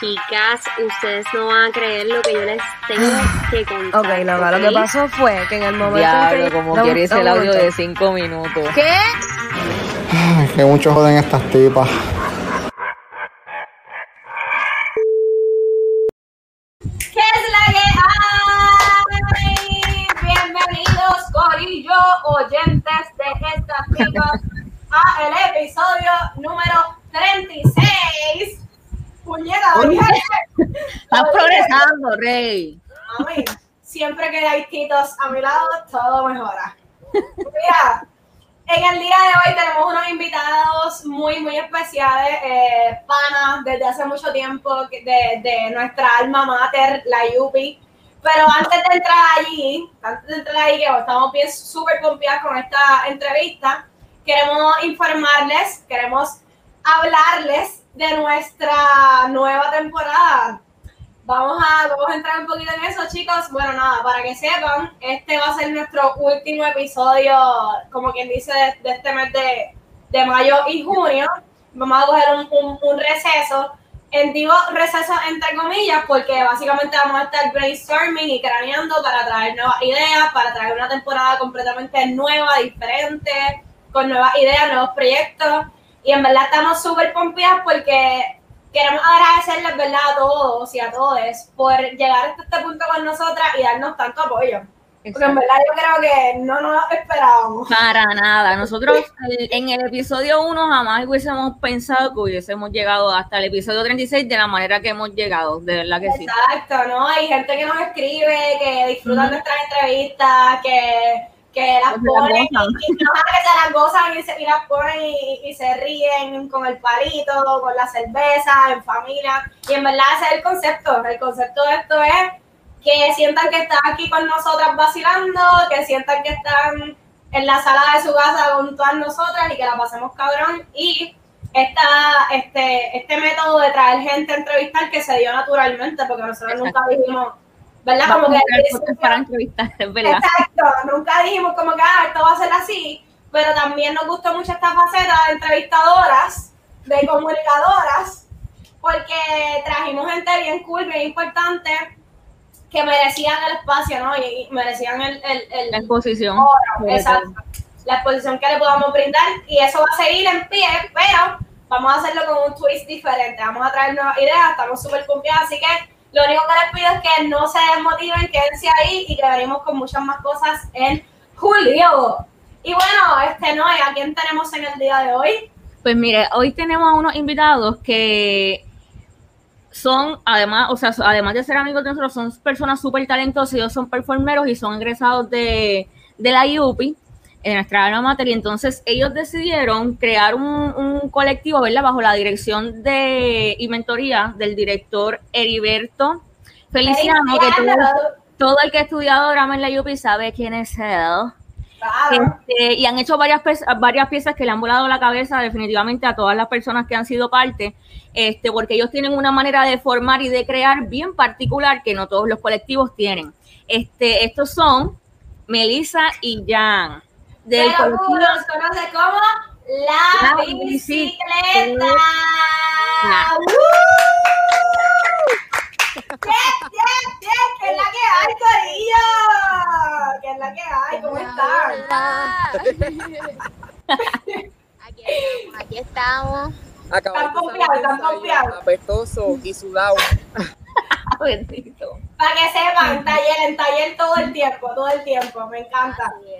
Chicas, ustedes no van a creer lo que yo les tengo que contar. Ok, lo que pasó fue que en el momento. Diablo, en que... como Dame- quiere ese dame el audio de 5 minutos. ¿Qué? Ay, que mucho joden estas tipas. ¿Qué es la que hay? Bienvenidos, Corillo, oyentes de estas tipas, a el episodio número 36. Puñeta, oye. Estás progresando, Rey. Mami, siempre que hay titos a mi lado, todo mejora. Mira, en el día de hoy tenemos unos invitados muy, muy especiales, eh, panas desde hace mucho tiempo de, de nuestra alma mater, la Yupi. Pero antes de entrar allí, antes de entrar ahí, que estamos bien súper confiados con esta entrevista, queremos informarles, queremos hablarles de nuestra nueva temporada. Vamos a, vamos a entrar un poquito en eso, chicos. Bueno, nada, para que sepan, este va a ser nuestro último episodio, como quien dice, de, este mes de, de mayo y junio. Vamos a coger un, un- un receso. En digo receso entre comillas, porque básicamente vamos a estar brainstorming y craneando para traer nuevas ideas, para traer una temporada completamente nueva, diferente, con nuevas ideas, nuevos proyectos. Y en verdad estamos súper pompeadas porque queremos agradecerles ¿verdad? a todos y a todos por llegar hasta este punto con nosotras y darnos tanto apoyo. Porque en verdad yo creo que no nos esperábamos. Para nada. Nosotros en el episodio 1 jamás hubiésemos pensado que hubiésemos llegado hasta el episodio 36 de la manera que hemos llegado. De verdad que sí. Exacto, ¿no? Hay gente que nos escribe, que disfrutan nuestras entrevistas, que, que las ponen y, y no, que se las gozan y, se, y las ponen y, y se ríen con el palito, con la cerveza, en familia. Y en verdad ese es el concepto. El concepto de esto es que sientan que están aquí con nosotras vacilando, que sientan que están en la sala de su casa con todas nosotras y que la pasemos cabrón. Y esta, este, este método de traer gente a entrevistar que se dio naturalmente, porque nosotros Exacto. nunca dijimos, ¿verdad? Vamos Como que para entrevistar, verdad. Exacto, nunca dijimos como que ah, esto va a ser así, pero también nos gustó mucho esta faceta de entrevistadoras, de comunicadoras, porque trajimos gente bien cool, bien importante, que merecían el espacio, ¿no? Y, merecían el, el, el- La exposición. oro, exacto. La exposición que le podamos brindar y eso va a seguir en pie, pero vamos a hacerlo con un twist diferente. Vamos a traer nuevas ideas, estamos súper confiados, así que lo único que les pido es que no se desmotiven, quédense ahí y venimos con muchas más cosas en julio. Y bueno, este no, ¿a quién tenemos en el día de hoy? Pues mire, hoy tenemos a unos invitados que son, además, o sea, además de ser amigos de nosotros, son personas súper talentosas, ellos son performeros y son egresados de, de la IUPI, en nuestra alma mater, y entonces ellos decidieron crear un, un colectivo, ¿verdad?, bajo la dirección de y mentoría del director Heriberto Feliciano, que todo, todo el que ha estudiado drama en la IUPI sabe quién es él. Claro. Este, y han hecho varias, varias piezas que le han volado la cabeza definitivamente a todas las personas que han sido parte, este, porque ellos tienen una manera de formar y de crear bien particular que no todos los colectivos tienen. Este, estos son Melissa y Jan. Del Pero colectivo- tú los conoces como La, La Bicicleta. Bicicleta. ¡Uh! ¡Bien, bien, bien! ¿Qué es la que hay, Corillo? ¿Qué es la que hay? ¿Cómo están? Aquí estamos, aquí estamos. Acabamos Están pompeados, están pompeados. Apestoso y sudado. Bendito. Para que sepan, en taller, en taller todo el tiempo, todo el tiempo. Me encanta. Así es.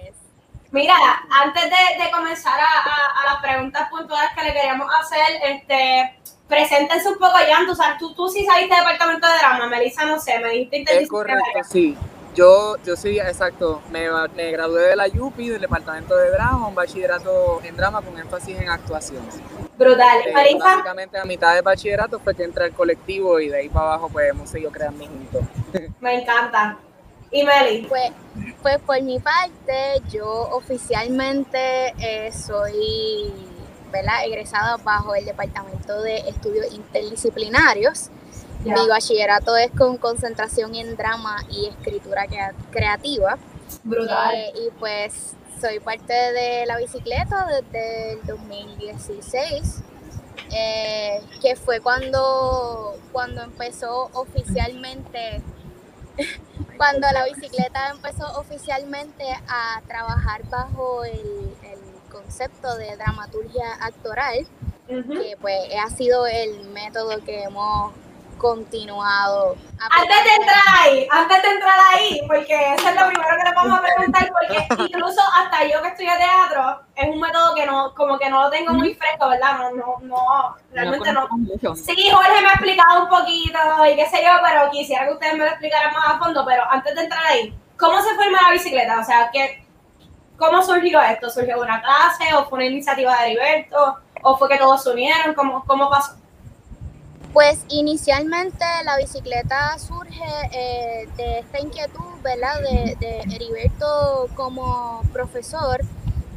Mira, antes de, de comenzar a, a- a las preguntas puntuales que le queríamos hacer, este, preséntense un poco, Jan. Tú, tú, tú sí saliste de departamento de drama, Melissa, no sé, me dijiste Es correcto, sí. Yo, yo sí, exacto. Me, me gradué de la UPI, del departamento de drama, un bachillerato en drama con énfasis en actuación. Brutal. Eh, Melissa, básicamente a mitad de bachillerato fue que entré al colectivo y de ahí para abajo pues hemos seguido creando juntos. me encanta. Y Meli, Pues, pues por mi parte, yo oficialmente eh, soy ¿verdad? egresada bajo el Departamento de Estudios Interdisciplinarios. Ya. Mi bachillerato es con concentración en drama y escritura crea- creativa. brutal. Eh, y pues soy parte de la bicicleta desde el 2016. eh, que fue cuando, cuando empezó oficialmente, cuando la bicicleta empezó oficialmente a trabajar bajo el, el concepto de dramaturgia actoral, que pues ha sido el método que hemos continuado. Antes de entrar ahí, antes de entrar ahí, porque eso es lo primero que le vamos a preguntar, porque incluso hasta yo que estudié teatro, es un método que no, como que no lo tengo muy fresco, ¿verdad? No, no, no, realmente no. Sí, Jorge me ha explicado un poquito y qué sé yo, pero quisiera que ustedes me lo explicaran más a fondo, pero antes de entrar ahí, ¿cómo se forma la bicicleta? O sea, ¿qué, ¿cómo surgió esto? ¿Surgió una clase o fue una iniciativa de Heriberto? ¿O fue que todos se unieron? ¿Cómo, cómo pasó? Pues inicialmente la bicicleta surge eh, de esta inquietud, ¿verdad? De, de Heriberto como profesor,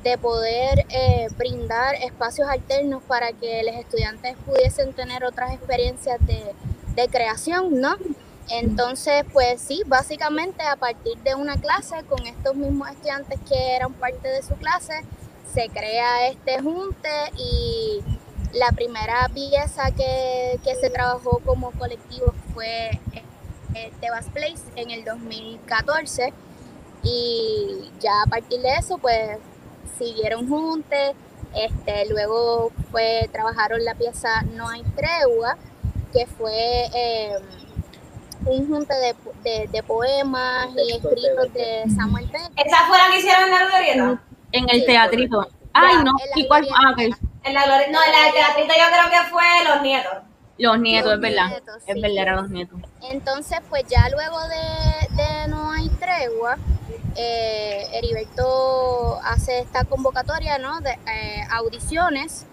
de poder eh, brindar espacios alternos para que los estudiantes pudiesen tener otras experiencias de, de creación, ¿no? Entonces, pues sí, básicamente a partir de una clase con estos mismos estudiantes que eran parte de su clase, se crea este junte y la primera pieza que, que se trabajó como colectivo fue eh, Tebas Place en el 2014 y ya a partir de eso pues siguieron juntes, este, luego fue, trabajaron la pieza No hay tregua, que fue eh, un junte de, de- de poemas y escritos de Samuel Pérez. ¿Esa fue la que hicieron en la glorieta? En el Sí, teatrito. Ay, no. ¿Y cuál? Ah, ok. En la glorieta, no, en la teatrito yo creo que fue Los Nietos. Los nietos, Los es verdad. nietos, Es sí. verdad, eran los nietos. Entonces, pues ya luego de, de No hay tregua, eh, Heriberto hace esta convocatoria, ¿no? De eh, audiciones.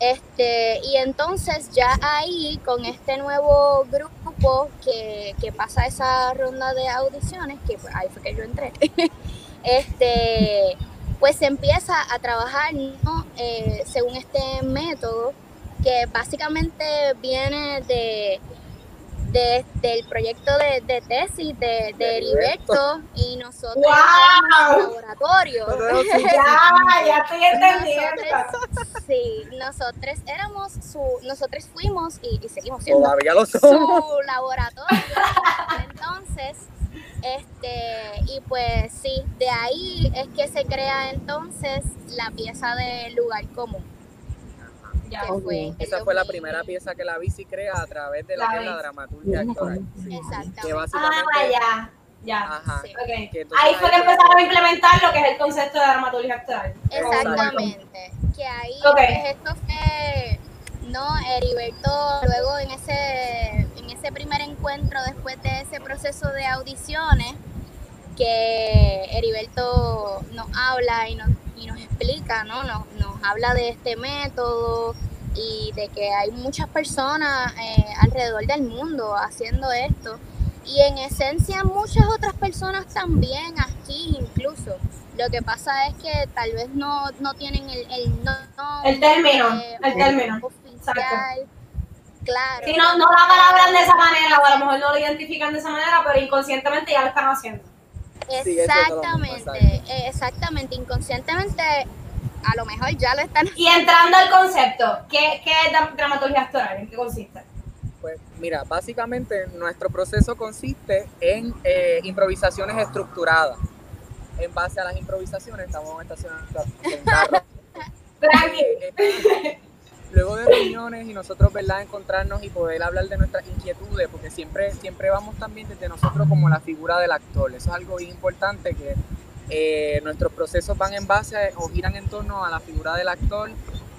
Este, y entonces ya ahí, con este nuevo grupo que, que pasa esa ronda de audiciones, que pues, ahí fue que yo entré, este, pues se empieza a trabajar ¿no? Eh, según este método que básicamente viene de, de- del proyecto de, de tesis de, de De Heriberto y nosotros ¡Wow! en el laboratorio. Ya, ya estoy entendiendo. Nosotros, sí, nosotros éramos su, nosotros fuimos y, y seguimos siendo Todavía lo son. su laboratorio. Entonces, este, y pues sí, de ahí es que se crea entonces la pieza de lugar común. Ya. que fue el Esa fue la 2000. primera pieza que la bici crea a través de la, La que es la bici. dramaturgia actoral. Que Exactamente. básicamente. Ah, ya. Ya. Ajá. Sí. Que Ahí fue que empezaron a implementar lo que es el concepto de dramaturgia actual. Exactamente. Que ahí Ok. pues, esto fue, no, Heriberto, luego en ese, en ese primer encuentro, después de ese proceso de audiciones, que Heriberto nos habla y nos, y nos explica, ¿no? Nos, nos habla de este método y de que hay muchas personas eh, alrededor del mundo haciendo esto. Y en esencia muchas otras personas también aquí incluso. Lo que pasa es que tal vez no, no tienen el, el nombre El término, eh, el término. oficial. Claro. Si no, no la palabran de esa manera, o a lo mejor no lo identifican de esa manera, pero inconscientemente ya lo están haciendo. Sí, es Exactamente, eh, exactamente. Inconscientemente, a lo mejor ya lo están Y entrando al concepto, ¿qué, qué es dra- dramaturgia actual? ¿En qué consiste? Pues mira, básicamente nuestro proceso consiste en eh, improvisaciones estructuradas. En base a las improvisaciones estamos estacionando en carro. Luego de reuniones y nosotros, ¿verdad?, encontrarnos y poder hablar de nuestras inquietudes, porque siempre, siempre vamos también desde nosotros como la figura del actor. Eso es algo bien importante que eh, nuestros procesos van en base o giran en torno a la figura del actor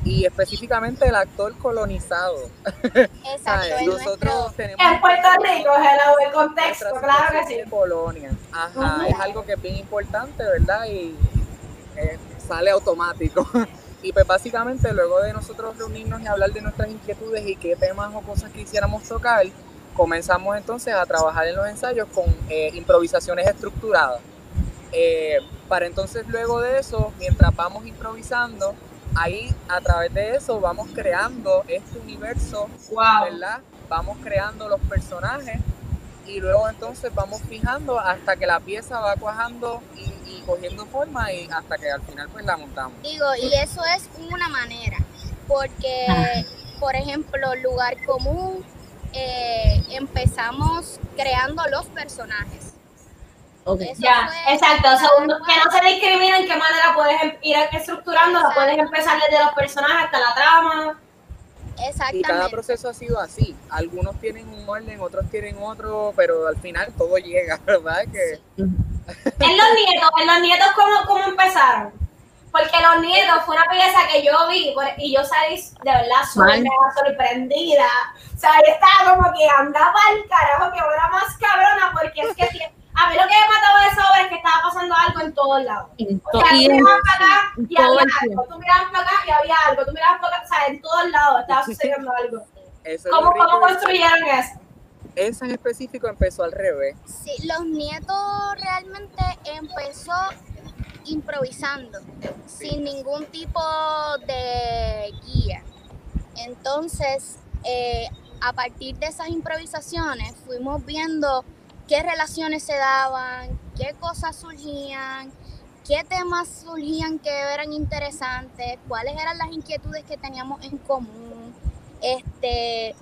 y específicamente el actor colonizado. Exacto, Nosotros nuestro, tenemos En Puerto Rico, hello, el contexto, claro que sí. colonia. Ajá, es algo que es bien importante, ¿verdad? Y eh, sale automático. Y pues básicamente luego de nosotros reunirnos y hablar de nuestras inquietudes y qué temas o cosas quisiéramos tocar, comenzamos entonces a trabajar en los ensayos con eh, improvisaciones estructuradas. Eh, para entonces luego de eso, mientras vamos improvisando, ahí a través de eso vamos creando este universo Wow. ¿verdad? Vamos creando los personajes y luego entonces vamos fijando hasta que la pieza va cuajando y, y cogiendo forma y hasta que al final pues la montamos. digo, y eso es una manera, porque por ejemplo, lugar común, eh, empezamos creando los personajes. Okay. Ya, fue- exacto. Segundo, que no se discrimina en qué manera puedes em- ir estructurando, la puedes empezar desde los personajes hasta la trama. Y cada Exactamente. proceso ha sido así. Algunos tienen un orden, otros tienen otro, pero al final todo llega, ¿verdad? Que En los nietos, en los nietos, ¿cómo, cómo empezaron? Porque los nietos fue una pieza que yo vi por- y yo salí de verdad súper sorprendida. O sea, yo estaba como que andaba al carajo, que era más cabrona, porque es que a mí lo que me mataba de esa obra es que estaba pasando algo en todos lados. En O to- sea, y tú en- mirabas para acá y había algo, tú mirabas para acá y había algo, tú mirabas para acá, o sea, en todos lados estaba sucediendo algo. eso ¿Cómo, cómo construyeron eso? Esa en específico empezó al revés. Sí, los nietos realmente empezó improvisando, sin ningún tipo de guía. Entonces, eh, a partir de esas improvisaciones, fuimos viendo qué relaciones se daban, qué cosas surgían, qué temas surgían que eran interesantes, cuáles eran las inquietudes que teníamos en común, este,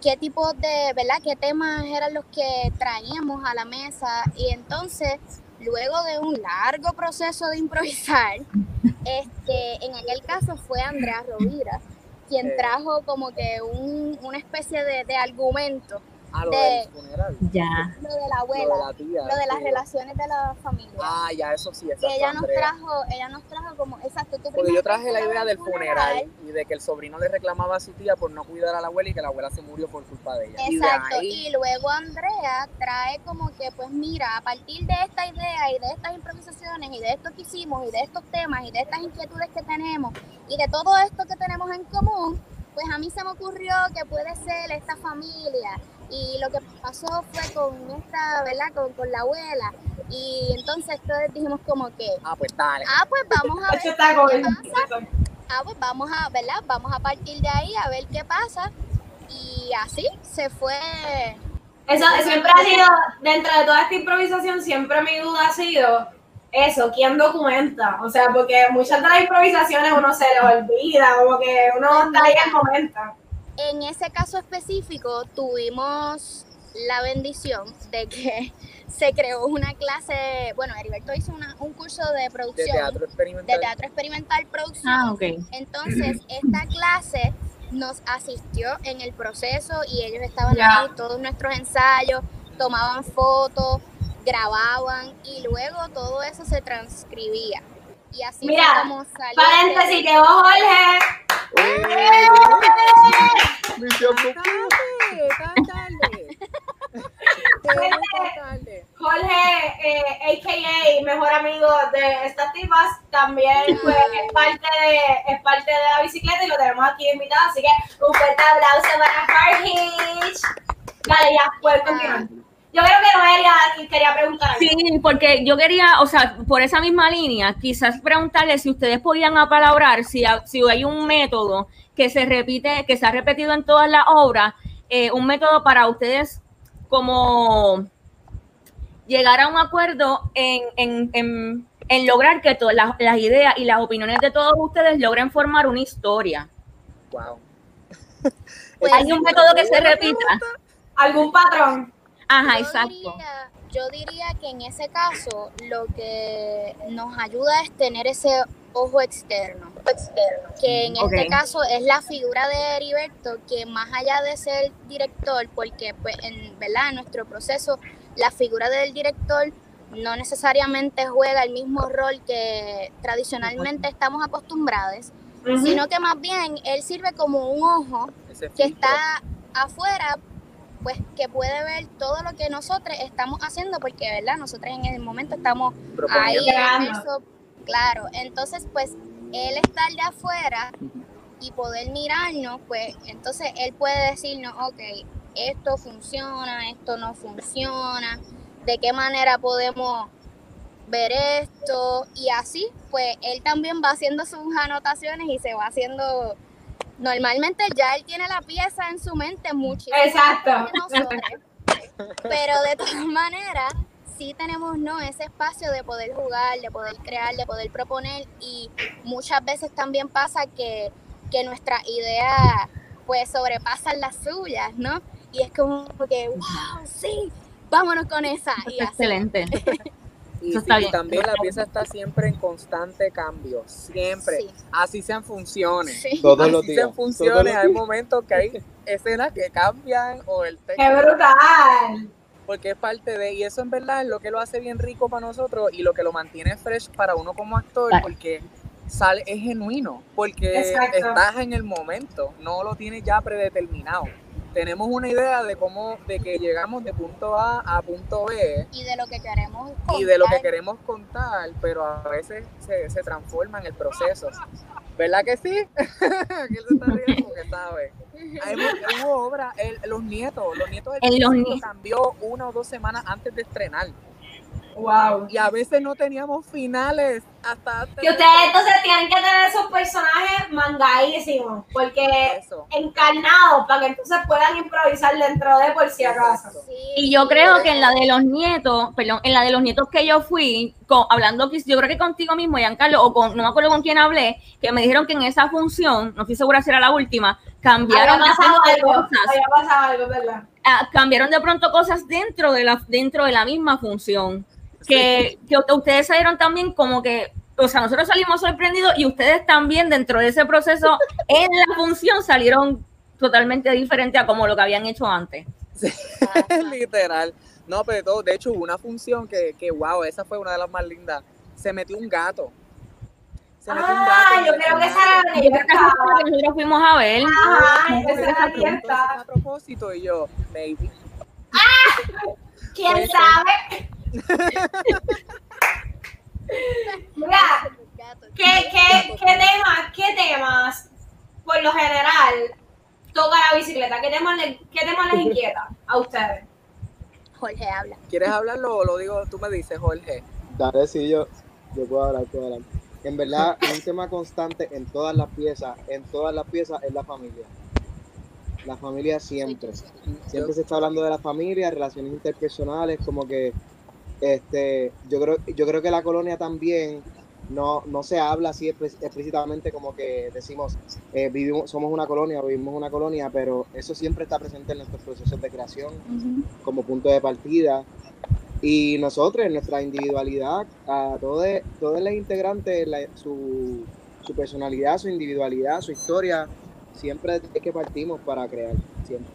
qué tipo de, ¿verdad? ¿Qué temas eran los que traíamos a la mesa? Y entonces, luego de un largo proceso de improvisar, este, en aquel caso fue Andrea Rovira quien Eh. trajo como que un, una especie de, de argumento, A lo De- del funeral. Ya. lo de la Lo abuela, de la tía. lo de las relaciones de la familia. Ah, ya, eso sí, exacto, que ella nos Andrea. trajo, ella nos trajo como, exacto, tú Porque yo traje la idea el del funeral y de que el sobrino le reclamaba a su tía por no cuidar a la abuela y que la abuela se murió por culpa de ella. Exacto, Y de ahí, y luego Andrea trae como que, pues mira, a partir de esta idea y de estas improvisaciones y de esto que hicimos y de estos temas y de estas inquietudes que tenemos y de todo esto que tenemos en común, pues a mí se me ocurrió que puede ser esta familia y lo que pasó fue con esta, ¿verdad? Con, con la abuela y entonces todos dijimos como que, ah, pues dale. ah, pues vamos a Eso ver está qué pasa ah, pues vamos a, ¿verdad? Vamos a partir de ahí a ver qué pasa. Y así se fue. Eso siempre ha sido, dentro de toda esta improvisación, siempre mi duda ha sido eso, ¿quién documenta? O sea, porque muchas de las improvisaciones uno se les olvida, como que uno está ahí al momento. En ese caso específico tuvimos la bendición de que se creó una clase, bueno, Heriberto hizo una- un curso de De producción, teatro de experimental. teatro experimental producción. Ah, ok. Entonces, esta clase nos asistió en el proceso y ellos estaban ahí, todos nuestros ensayos, tomaban fotos, grababan y luego todo eso se transcribía. Y así Mira, fue como salió. Paréntesis, llegó Jorge. Misión cántale. Cántale. Jorge, eh, a.k.a. mejor amigo de estas tipas, también pues, es, parte de, es parte de la bicicleta y lo tenemos aquí invitado, así que un fuerte aplauso para Jorge. Dale, ya, puedes continuar. Yo creo que Noelia quería preguntar algo. Sí, porque yo quería, o sea, por esa misma línea, quizás preguntarle si ustedes podían apalabrar, si, si hay un método que se repite, que se ha repetido en todas las obras, eh, un método para ustedes como llegar a un acuerdo en, en- en- en lograr que todas las, las ideas y las opiniones de todos ustedes logren formar una historia. Wow. Pues, ¿Hay un método que se repita? ¿Algún patrón? Ajá, yo exacto. Diría, yo diría que en ese caso lo que nos ayuda es tener ese ojo externo, que en este caso es la figura de Heriberto, que más allá de ser director, porque pues en, ¿verdad? en nuestro proceso la figura del director no necesariamente juega el mismo rol que tradicionalmente estamos acostumbrados, sino que más bien él sirve como un ojo que está afuera, pues que puede ver todo lo que nosotros estamos haciendo, porque, ¿verdad? Nosotros en el momento estamos ahí en eso, claro. Entonces, pues, él estar de afuera y poder mirarnos, pues, entonces él puede decirnos, ok, esto funciona, esto no funciona, de qué manera podemos ver esto, y así, pues, él también va haciendo sus anotaciones y se va haciendo normalmente ya él tiene la pieza en su mente muchísimo Exacto. nosotros, pero de todas maneras sí tenemos no ese espacio de poder jugar, de poder crear, de poder proponer y muchas veces también pasa que, que nuestras ideas pues sobrepasan las suyas, ¿no? Y es como que, wow, sí, vámonos con esa. Y así. Excelente. Y, sí, también la pieza está siempre en constante cambio, siempre. Sí. Así sean funciones. Sí. Todos Así los días. sean funciones, hay momentos que hay escenas que cambian o el texto. ¡Qué brutal! porque es parte de, y eso en verdad es lo que lo hace bien rico para nosotros y lo que lo mantiene fresh para uno como actor, Claro. porque sale, es genuino, porque Exacto. estás en el momento, no lo tienes ya predeterminado. Tenemos una idea de cómo, de que llegamos de punto A a punto B Y de lo que queremos y de lo que contar. queremos contar, pero a veces se, se transforma en el proceso. ¿Verdad que sí? Aquí él se está riendo porque sabe. Hay hubo obra, el- los nietos, los nietos del En Los Nietos. cambió una o dos semanas antes de estrenar. ¡Wow! Y a veces no teníamos finales hasta antes Que de ustedes entonces tienen que tener esos personajes mangadísimos, porque eso. encarnados, para que entonces puedan improvisar dentro de por si acaso. Sí, Y yo creo que en la de los nietos, perdón, en la de los nietos que yo fui, con, hablando, yo creo que contigo mismo, Giancarlo, o con, no me acuerdo con quién hablé, que me dijeron que en esa función, no estoy segura si era la última, cambiaron Había pasado algo, cosas, había pasado algo, ¿verdad? ah, cambiaron de pronto cosas dentro de la, dentro de la misma función. Que, que ustedes salieron también como que, o sea, nosotros salimos sorprendidos y ustedes también dentro de ese proceso en la función salieron totalmente diferente a como lo que habían hecho antes. Literal. No, pero de todo, de hecho hubo una función que, que, wow, esa fue una de las más lindas. Se metió un gato. Se metió un gato. Ah, yo creo que esa era la que nosotros fuimos a ver. Ajá, esa era la. "¿Es a propósito y yo, maybe. ¿Quién Puede ser. sabe? Mira, ¿qué, qué, qué temas, qué temas, por lo general, toca la bicicleta? ¿Qué temas, le- qué temas les inquieta a ustedes? Jorge habla. ¿Quieres hablarlo o lo digo? Tú me dices, Jorge. Dale, sí, yo, yo puedo hablar, puedo hablar. En verdad, un tema constante en todas las piezas, en todas las piezas es la familia. La familia siempre. Siempre se está hablando de la familia, relaciones interpersonales, como que este, yo creo, yo creo que la colonia también no, no se habla así explí- explícitamente como que decimos eh, vivimos, somos una colonia, vivimos una colonia, pero eso siempre está presente en nuestros procesos de creación como punto de partida. Y nosotros, en nuestra individualidad, a todos, todos los integrantes, la- su, su personalidad, su individualidad, su historia, siempre es que partimos para crear, siempre.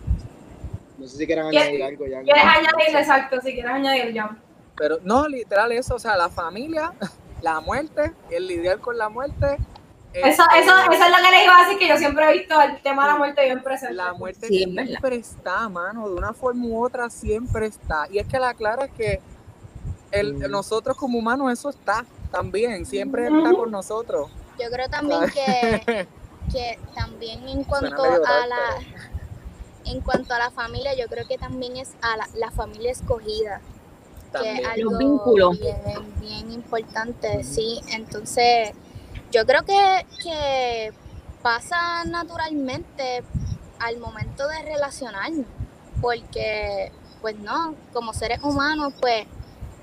No sé si quieran ¿Qué- añadir algo ya. ¿Quieres añadir? Exacto, si quieres añadir, John. Pero no, literal eso, o sea, la familia, la muerte, el lidiar con la muerte. Eso, este, eso, eso es lo que les iba a decir, que yo siempre he visto el tema de la muerte bien presente. La muerte Sí, es verdad. siempre está, mano, de una forma u otra siempre está. Y es que la clara es que el, Mm. nosotros como humanos eso está también, siempre está con nosotros. Yo creo también que, que también en cuanto a la en cuanto a la familia, yo creo que también es a la, la familia escogida, También. es algo Los vínculos. bien, bien importante, sí. Entonces, yo creo que, que pasa naturalmente al momento de relacionarnos, porque, pues no, como seres humanos, pues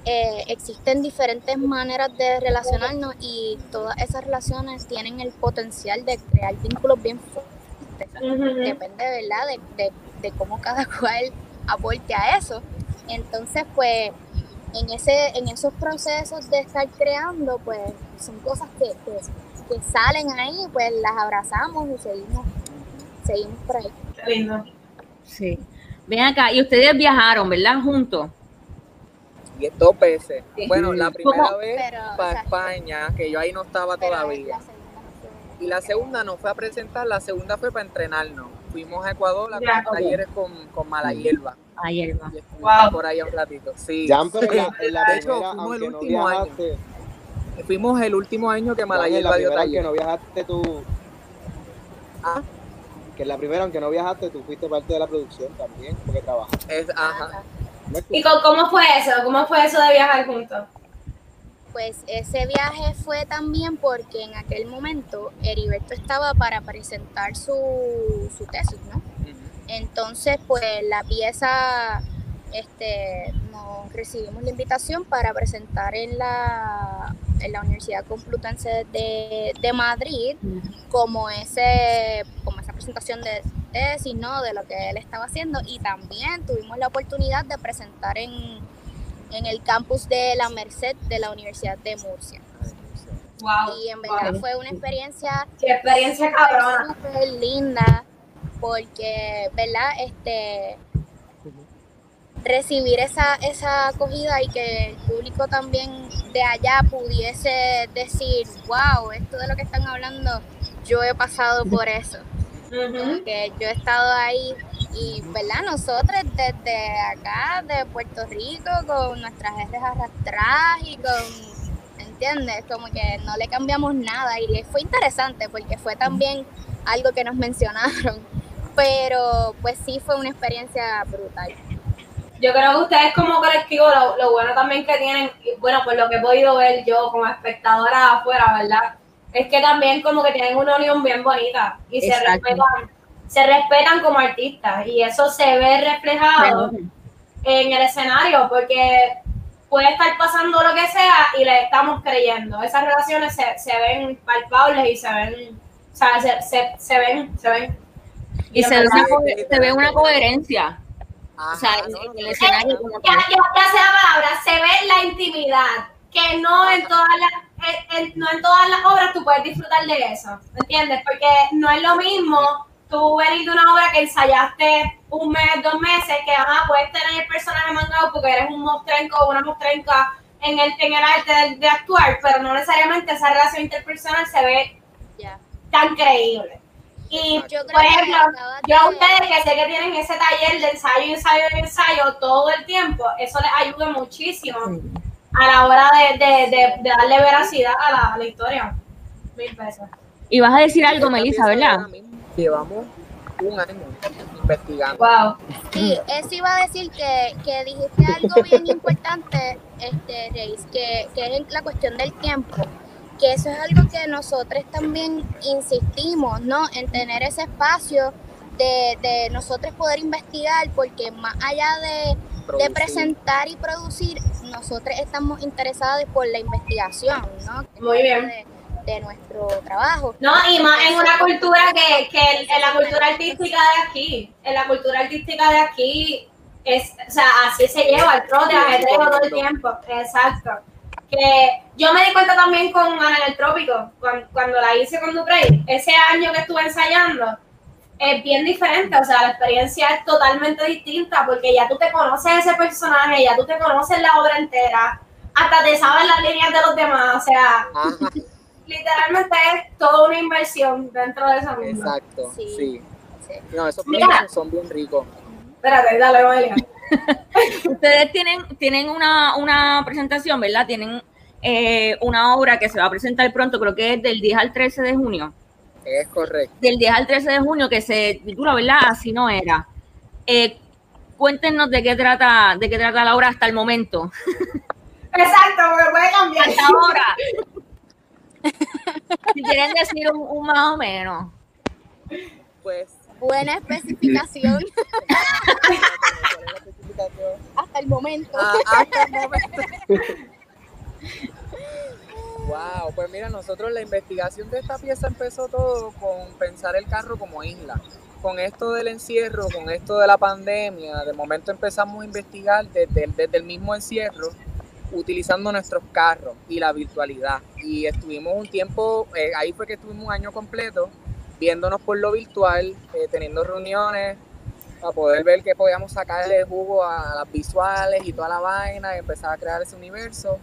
eh, existen diferentes maneras de relacionarnos y todas esas relaciones tienen el potencial de crear vínculos bien fuertes. Depende, ¿verdad? De, de, de cómo cada cual aporte a eso. Entonces, pues, en, ese, en esos procesos de estar creando, pues, son cosas que, que, que salen ahí, pues las abrazamos y seguimos, seguimos por ahí. Qué lindo. Sí. Ven acá, y ustedes viajaron, ¿verdad? Juntos. Y es dos veces. Sí. Bueno, la primera ¿Cómo? vez Pero, para o sea, España, que yo ahí no estaba todavía. la Y la segunda no fue a presentar, la segunda fue para entrenarnos. Fuimos a Ecuador a Ya, hacer ok. talleres con, con mala hierba. Ayer estuvimos Wow. por ahí un ratito. Sí. Pero en la, en la De hecho, primera, fuimos el aunque no último año. Fuimos el último año que mala Jan, en la hierba dio primera, aunque taller. no viajaste tú, Ah, que en la primera, aunque no viajaste, tú fuiste parte de la producción también, porque trabajaste. es, ajá. ¿No ¿Y cómo fue eso? ¿Cómo fue eso de viajar juntos? Pues ese viaje fue también porque en aquel momento Heriberto estaba para presentar su, su tesis, ¿no? Entonces, pues la pieza, este, nos recibimos la invitación para presentar en la, en la Universidad Complutense de, de Madrid como ese, como esa presentación de, tesis, ¿no? De lo que él estaba haciendo y también tuvimos la oportunidad de presentar en, en el campus de la Merced de la Universidad de Murcia. Wow. Y en verdad wow. fue una experiencia Qué experiencia cabrona. súper linda porque, ¿verdad? Este recibir esa, esa acogida y que el público también de allá pudiese decir, wow, esto de lo que están hablando, yo he pasado por eso. Ujú. que yo he estado ahí y, ¿verdad? Nosotros desde acá, de Puerto Rico, con nuestras redes arrastradas y con, ¿entiendes? Como que no le cambiamos nada y fue interesante porque fue también algo que nos mencionaron, pero pues sí fue una experiencia brutal. Yo creo que ustedes como colectivo, lo, lo bueno también que tienen, bueno, por lo que he podido ver yo como espectadora afuera, ¿verdad? Es que también como que tienen una unión bien bonita y se respetan, se respetan como artistas y eso se ve reflejado en el escenario porque puede estar pasando lo que sea y le estamos creyendo. Esas relaciones se, se ven palpables y se ven, o sea, se, se, se ven, se ven. Y se ve, una, co- se ve una coherencia. Ajá, O sea, no, el no, escenario Eh, como ya, que- sé la palabra, se ve la intimidad, que no en todas las en- en- no en todas las obras tú puedes disfrutar de eso, ¿entiendes? Porque no es lo mismo tú venir de una obra que ensayaste un mes, dos meses, que ajá, puedes tener el personaje mangado porque eres un mostrenco o una mostrenca en el, en el arte de, de actuar, pero no necesariamente esa relación interpersonal se ve tan creíble. Y, Yo creo por ejemplo, yo a de- ustedes que sé que tienen ese taller de ensayo, ensayo y ensayo todo el tiempo, eso les ayuda muchísimo a la hora de, de, de, de darle veracidad a la, a la historia. Mil veces. Y vas a decir algo, Melissa, ¿verdad? Llevamos un año investigando. Wow. Sí, eso iba a decir que, que dijiste algo bien importante, este, Reis, que, que es la cuestión del tiempo, que eso es algo que nosotros también insistimos, ¿no? En tener ese espacio de, de nosotros poder investigar, porque más allá de, de presentar y producir, nosotros estamos interesados por la investigación, ¿no? Muy bien. De, de nuestro trabajo. No, y más en una cultura que, que en la cultura artística de aquí, en la cultura artística de aquí, es, o sea, así se lleva el trote, ajetreo todo el tiempo. Exacto. Que yo me di cuenta también con Ana en el Trópico, cuando, cuando la hice con Duprey, ese año que estuve ensayando, es bien diferente, o sea, la experiencia es totalmente distinta porque ya tú te conoces ese personaje, ya tú te conoces la obra entera, hasta te sabes las líneas de los demás, o sea, Ajá, literalmente es toda una inversión dentro de esa misma. exacto. Sí. Sí. Sí. No, esos Mira. son bien ricos. Espérate, dale, Noelia. Ustedes tienen, tienen una, una presentación, ¿verdad? Tienen eh, una obra que se va a presentar pronto, creo que es del 10 al 13 de junio. Es correcto. Del 10 al 13 de junio que se titula, ¿verdad? Así no era. Eh, cuéntenos de qué trata, de qué trata la obra hasta el momento. Exacto, porque puede cambiar. Hasta ahora. si quieren decir un, un más o menos. Pues, Buena especificación hasta el momento. Ah, hasta el momento. Wow, pues mira, nosotros la investigación de esta pieza empezó todo con pensar el carro como isla. Con esto del encierro, con esto de la pandemia, de momento empezamos a investigar desde el, desde el mismo encierro, utilizando nuestros carros y la virtualidad. Y estuvimos un tiempo, eh, ahí fue que estuvimos un año completo, viéndonos por lo virtual, eh, teniendo reuniones, para poder ver qué podíamos sacarle jugo a las visuales y toda la vaina, y empezar a crear ese universo.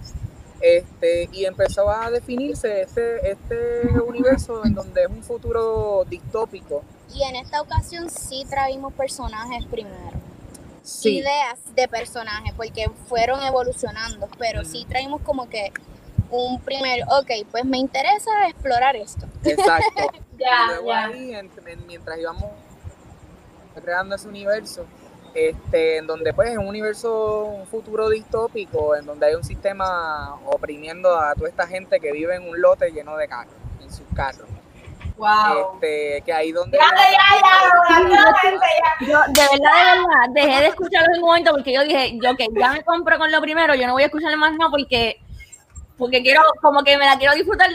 Este, y empezó a definirse este, este universo en donde es un futuro distópico. Y en esta ocasión sí traímos personajes primero. Sí, Ideas de personajes, porque fueron evolucionando, pero sí traímos como que un primer, ok, pues me interesa explorar esto. exacto. Y Ya, luego ya. ahí, en- en- mientras íbamos creando ese universo, este, en donde pues es un universo, un futuro distópico, en donde hay un sistema oprimiendo a toda esta gente que vive en un lote lleno de carros, en sus carros. Wow. Este, que ahí donde... Ya, ya, ya. Yo, de verdad, de verdad, dejé de escucharlo en un momento porque yo dije, yo que ya me compro con lo primero, yo no voy a escucharle más nada porque, porque quiero, como que me la quiero disfrutar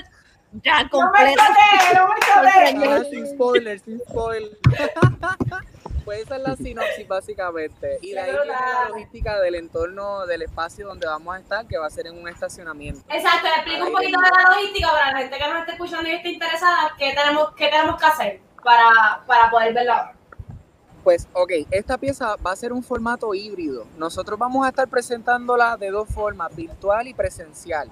Ya, No me choteé, no me choteé. Ajá, sin spoiler, sin spoiler. pues esa es la sinopsis básicamente. Y de ahí viene la logística del entorno, del espacio donde vamos a estar, que va a ser en un estacionamiento. Exacto, explica un poquito de la logística para la gente que nos esté escuchando y esté interesada, qué tenemos, qué tenemos que hacer para, para poder verlo ahora. Pues, ok, esta pieza va a ser un formato híbrido. Nosotros vamos a estar presentándola de dos formas, virtual y presencial.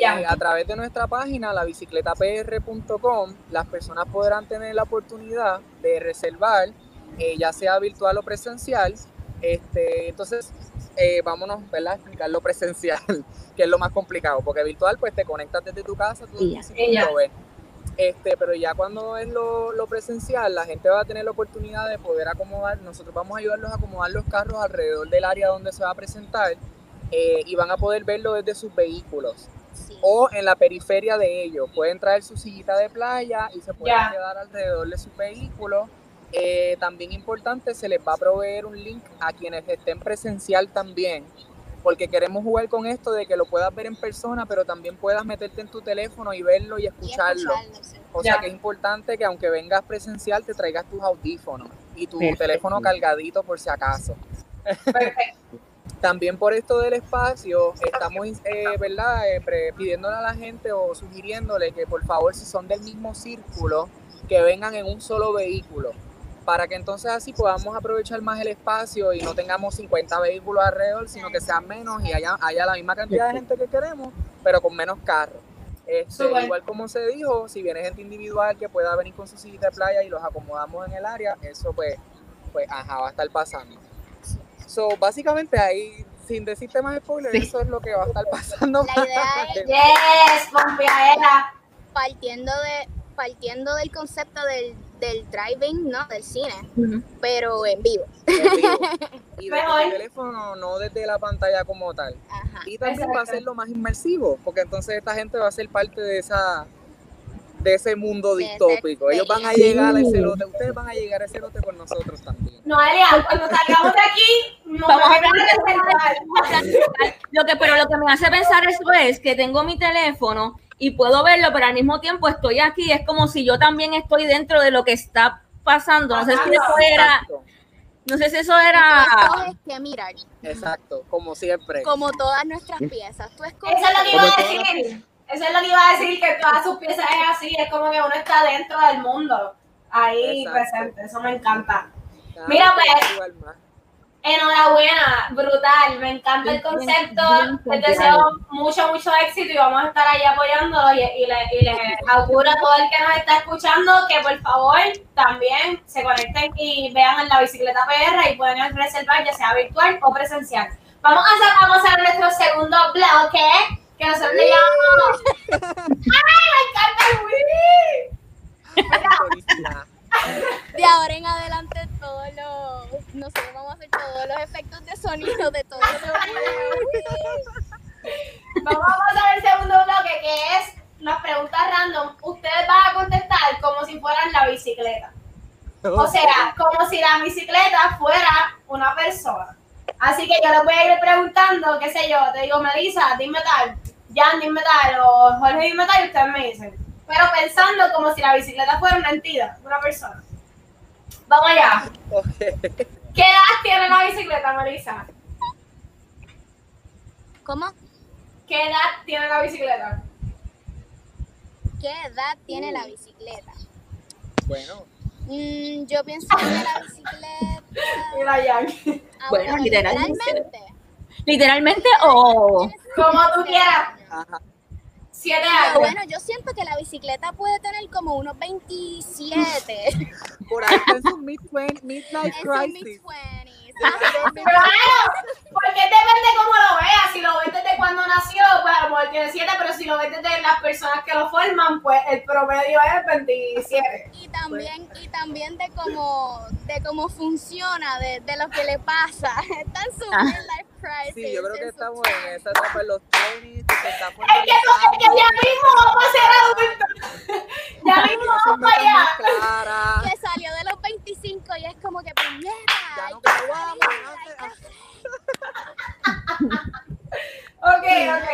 Ya. Eh, a través de nuestra página, la bicicletapr.com, las personas podrán tener la oportunidad de reservar, eh, ya sea virtual o presencial. Este, entonces, eh, vámonos ¿verdad? a explicar lo presencial, que es lo más complicado, porque virtual, pues te conectas desde tu casa, tú Y ya. sí lo ves. Este, pero ya cuando es lo, lo presencial, la gente va a tener la oportunidad de poder acomodar, nosotros vamos a ayudarlos a acomodar los carros alrededor del área donde se va a presentar eh, y van a poder verlo desde sus vehículos Sí. o en la periferia de ellos. Pueden traer su sillita de playa y se pueden quedar alrededor de su vehículo. Eh, también importante, se les va a proveer un link a quienes estén presencial también, porque queremos jugar con esto de que lo puedas ver en persona, pero también puedas meterte en tu teléfono y verlo y Y escucharlo. sí. O Ya. sea que es importante que aunque vengas presencial te traigas tus audífonos y tu Perfecto. teléfono cargadito por si acaso. Perfecto. También por esto del espacio, estamos eh, ¿verdad? Eh, pre- pidiéndole a la gente o sugiriéndole que por favor, si son del mismo círculo, que vengan en un solo vehículo, para que entonces así podamos aprovechar más el espacio y no tengamos 50 vehículos alrededor, sino que sean menos y haya, haya la misma cantidad de gente que queremos, pero con menos carros. Este, igual como se dijo, si viene gente individual que pueda venir con su sillita de playa y los acomodamos en el área, eso pues, pues ajá, va a estar pasando. So, básicamente ahí, sin decirte más spoilers, Sí. eso es lo que va a estar pasando. La idea es Yes, partiendo de partiendo del concepto del, del driving, ¿no? Del cine, pero en vivo. en vivo. Y desde el teléfono, no desde la pantalla como tal. Ajá. Y también va a ser lo más inmersivo, porque entonces esta gente va a ser parte de esa de ese mundo De distópico. Ellos van a llegar a ese lote, ustedes van a llegar a ese lote con nosotros también. Noelia, cuando salgamos de aquí, nos Vamos a vamos a presentar. Lo que, pero lo que me hace pensar eso es que tengo mi teléfono y puedo verlo, pero al mismo tiempo estoy aquí. Es como si yo también estoy dentro de lo que está pasando. No sé si eso era, no sé si eso Tú era. escoges qué mirar, exacto, como siempre. como todas nuestras piezas. Tú escoges Eso es lo que iba a decir. Eso es lo que iba a decir, que todas sus piezas es así, es como que uno está dentro del mundo, ahí Exacto. presente, eso me encanta. Cada Mira, pues. Enhorabuena, brutal, me encanta el concepto, les deseo mucho, mucho éxito y vamos a estar ahí apoyándolo y, y, le- y les auguro a todo el que nos está escuchando que por favor también se conecten y vean en la bicicleta PR y pueden reservar ya sea virtual o presencial. Vamos a hacer, vamos a hacer nuestro segundo bloque que nosotros le llamamos... ¡Ay, me encanta el Wii! De ahora en adelante todos los nosotros vamos a hacer todos los efectos de sonido de todos los Vamos a pasar al segundo bloque que es unas preguntas random. Ustedes van a contestar como si fueran la bicicleta. O sea, como si la bicicleta fuera una persona. Así que yo les voy a ir preguntando, qué sé yo, te digo, Melissa, dime tal, Jan, dime tal, o Jorge, dime tal, y ustedes me dicen. Pero pensando como si la bicicleta fuera una entidad, una persona. Vamos allá. ¿Qué edad tiene la bicicleta, Melissa? ¿Cómo? ¿Qué edad tiene la bicicleta? ¿Qué edad tiene la bicicleta? Bueno, Mm, yo pienso que la bicicleta Mira, Jan. ah, Bueno, literalmente. literalmente Literalmente o. Como tú quieras. ajá. Siete Pero años. bueno, yo siento que la bicicleta puede tener como unos 27. Por ahí está en su mid midlife en sus crisis. mid-20s. Claro, porque depende cómo lo veas. Si lo ves desde cuando nació, pues a lo mejor tiene 7, pero si lo ves desde las personas que lo forman, pues el promedio es 27. Y también, y también de cómo, de cómo funciona, de, de lo que le pasa. Está en su Ah. midlife crisis. Sí, yo creo que estamos en esa etapa en los tenis, que se está Es que, no, es que ya mismo vamos a ser adultos. ya mismo vamos para allá. que salió de los 25 y es como que puñeta. Ya no que- Ok, ok.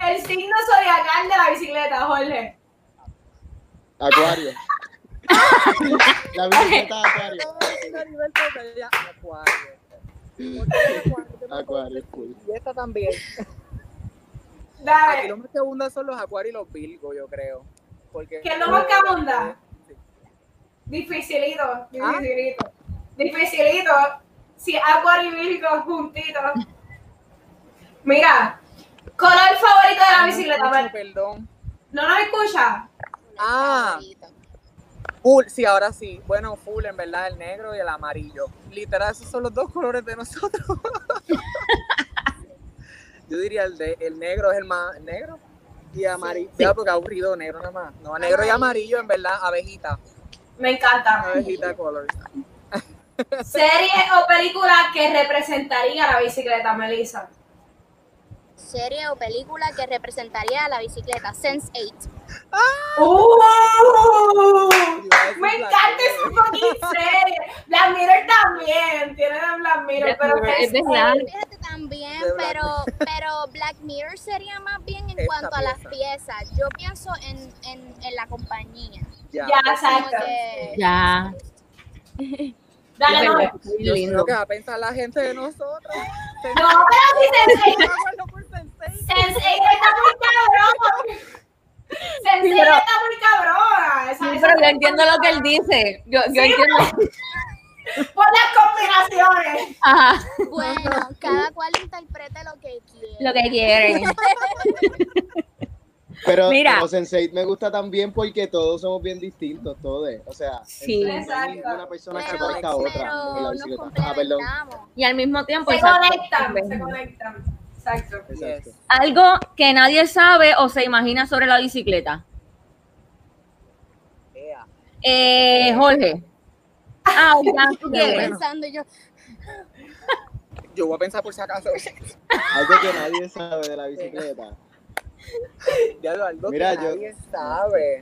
El signo zodiacal de la bicicleta, Jorge. Acuario. la bicicleta de acuario. Acuario. Acuario, cool. Y esta también. Aquí Dale. los más que abundan son los acuarios y los virgos, yo creo. Porque, ¿Qué es lo más que abunda? Sí. Dificilito, dificilito. Dificilito. Si agua y Virgo juntitos. Mira, color favorito de la bicicleta. Mucho, Mer- Perdón. ¿No nos escucha? Ah. Full, sí, ahora sí. Bueno, full, en verdad, el negro y el amarillo. Literal, esos son los dos colores de nosotros. Yo diría el de el negro es el más negro y amarillo. Ya, porque aburrido negro nada más. No, negro y amarillo, en verdad, abejita. Me encanta. Abejita colors. Serie o película que representaría la bicicleta, Melissa. Serie o película que representaría a la bicicleta. Sense 8. ¡Uh! Iba a decir Me encanta esa fucking serie. Black Mirror también. Tiene de Black Mirror, Black pero Mirror, que es verdad. Fíjate también, pero, pero Black Mirror sería más bien en Esta cuanto a las pieza. piezas. Yo pienso en, en, en la compañía. Ya, exacto. que- Ya. Dale, no. Yo lo que va a pensar la gente de nosotros. No, pero si Sensei. Sensei está muy cabrón. Sensei pero- está muy cabrona. Esa, Sí, pero yo entiendo lo que él dice. Yo, yo entiendo. Por las combinaciones. Ajá, Bueno, cada cual interprete lo que quiere. lo que quiere. Pero, Mira. pero Sense8 me gusta también porque todos somos bien distintos, todos. O sea, Sí. no hay Exacto. ninguna persona que se Pero, parezca a otra pero en la nos bicicleta. Ah, perdón. Y al mismo tiempo, Se conectan, se conectan. Exacto. Algo que nadie sabe o se imagina sobre la bicicleta. Eh, Jorge. Ah, ya, tú Yo quieres. pensando yo, Yo voy a pensar por si acaso. Algo que nadie sabe de la bicicleta. Ya lo algo Mira, que yo- nadie sabe.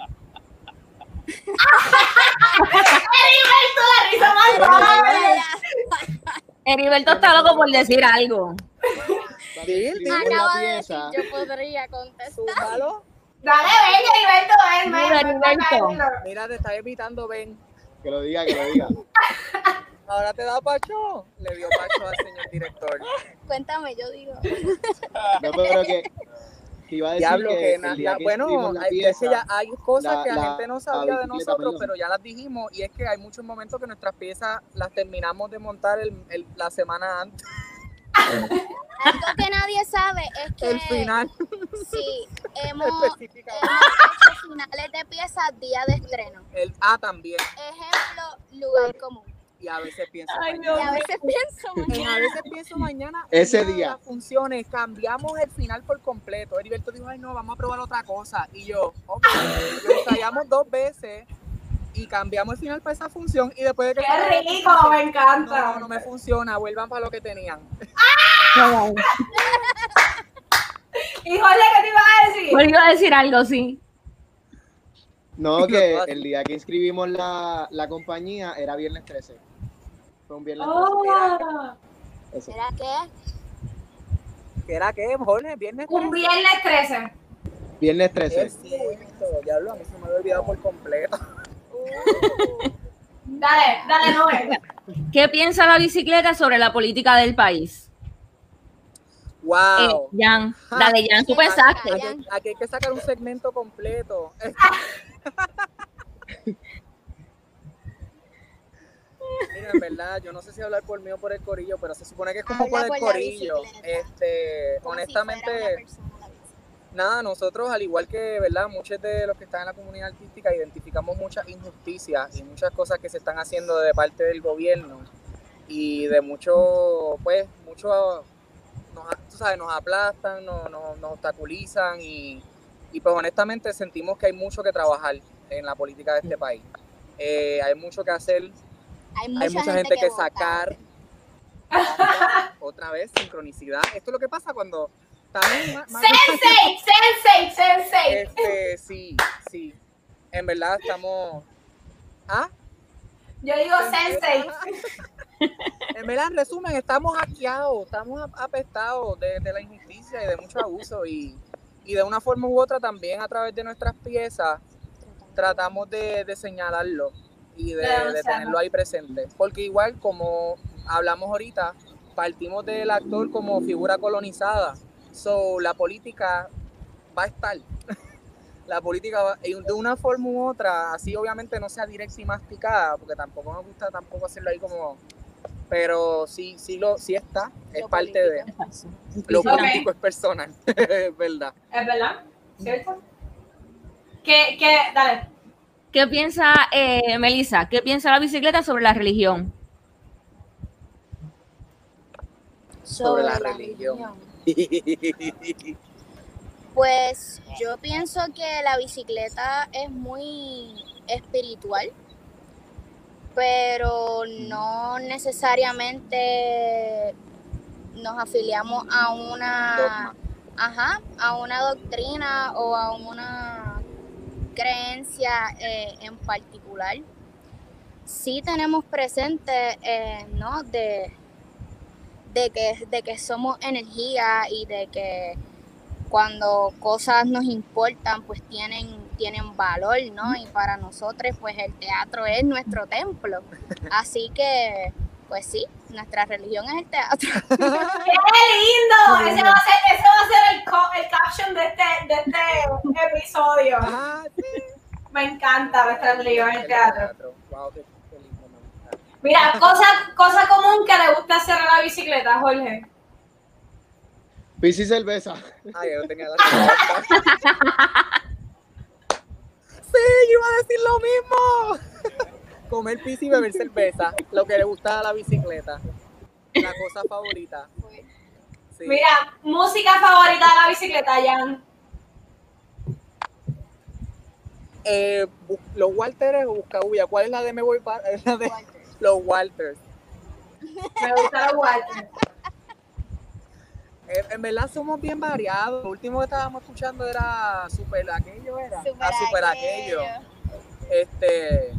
Heriberto, la risa más grande. Heriberto está loco por decir algo. Escribimos acaba la de decir, pieza, yo podría contestar. Dale, ven, Heriberto, ven, ven. Mira, te está evitando, ven. que lo diga, que lo diga. Ahora te da pacho. Le dio pacho al señor director. Cuéntame, yo digo. No, pero que, que iba a decir Diablo, que, que, el na- día la- que bueno, la hay, es que pieza, ya hay cosas la- que la, la- gente no sabía de nosotros, perdón. pero ya las dijimos. Y es que hay muchos momentos que nuestras piezas las terminamos de montar el, el- la semana antes, Algo que nadie sabe es que el final sí, hemos, hecho finales de piezas día de estreno. El A también. Ejemplo, lugar común. Y a veces pienso Ay, mañana. Y a veces pienso, En a veces pienso mañana. Ese día. Las funciones, cambiamos el final por completo. Heriberto dijo, ay no, vamos a probar otra cosa. Y yo, ok, lo ensayamos dos veces y cambiamos el final para esa función. Y después de que. Qué rico, me encanta. No, no, no me funciona, vuelvan para lo que tenían. Y Jorge, ¿qué te iba a decir? Volvió a decir algo, sí. No, que el día que inscribimos la, la compañía era viernes 13. Fue un viernes 13. Oh, Eso. ¿será que? ¿Qué era qué, Jorge? ¿Viernes? un viernes 13. Viernes 13. Es cierto, diablo, a mí se me había olvidado por completo. Dale, dale, Noel. ¿Qué piensa la bicicleta sobre la política del país? Eh, ¡Wow! Jan, dale, Jan, tú pensaste. Aquí- Aquí hay que sacar un segmento completo. Mira, en verdad, yo no sé si hablar por mí o por el corillo, pero se supone que es como Habla por el por corillo. Este, Como honestamente, una persona la bici. Nada, nosotros, al igual que, ¿verdad? Muchos de los que están en la comunidad artística, identificamos muchas injusticias y muchas cosas que se están haciendo de parte del gobierno y de mucho, pues, mucho, nos, tú sabes, nos aplastan, nos, nos, nos obstaculizan y, y, pues honestamente sentimos que hay mucho que trabajar en la política de este país. Eh, hay mucho que hacer, Hay mucha, hay mucha gente, que, vota. sacar. Otra vez, sincronicidad. Esto es lo que pasa cuando también Sensei, sensei, sensei. este, sí, sí. En verdad estamos. ¿Ah? Yo digo sensei. En verdad, en resumen, estamos hackeados, estamos ap- apestados de, de la injusticia y de mucho abuso. Y, y de una forma u otra también a través de nuestras piezas tratamos de, de señalarlo y de, tenerlo ahí presente. Porque igual como hablamos ahorita, partimos del actor como figura colonizada. So, la política va a estar. La política va- de una forma u otra, así obviamente no sea directa y masticada, porque tampoco nos gusta tampoco hacerlo ahí como, pero sí, sí lo, sí está, es Lo parte de lo político es personal, es verdad. ¿Es verdad? ¿Cierto? ¿Qué, qué, dale. ¿Qué piensa eh, Melissa? ¿Qué piensa la bicicleta sobre la religión? Sobre la religión. Pues yo pienso que la bicicleta es muy espiritual, pero no necesariamente nos afiliamos a una, ajá, a una doctrina o a una creencia eh, en particular. Sí tenemos presente, eh, ¿no? De, de que, de que somos energía y de que cuando cosas nos importan, pues tienen, tienen valor, ¿no? Y para nosotros, pues el teatro es nuestro templo. Así que, pues sí, nuestra religión es el teatro. ¡Qué lindo! Ese va a ser, ese va a ser el, co- el caption de este, de este episodio. Ah, sí. Me encanta nuestra religión en el teatro. Wow, qué, qué lindo, me gusta. Mira, cosa, cosa común que le gusta hacer a la bicicleta, Jorge. Y cerveza. Ay, yo tenía la. Sí, yo iba a decir lo mismo. Comer pizza y beber cerveza, lo que le gusta a la bicicleta. La cosa favorita. Sí. Mira, música favorita de la bicicleta, Jan. Eh, los Walters o Buscabulla, ¿cuál es la de me voy para la de los Walters? Me gusta los Walter. Eh, en verdad somos bien variados. Lo último que estábamos escuchando era super aquello era. ah, super aquello. Este,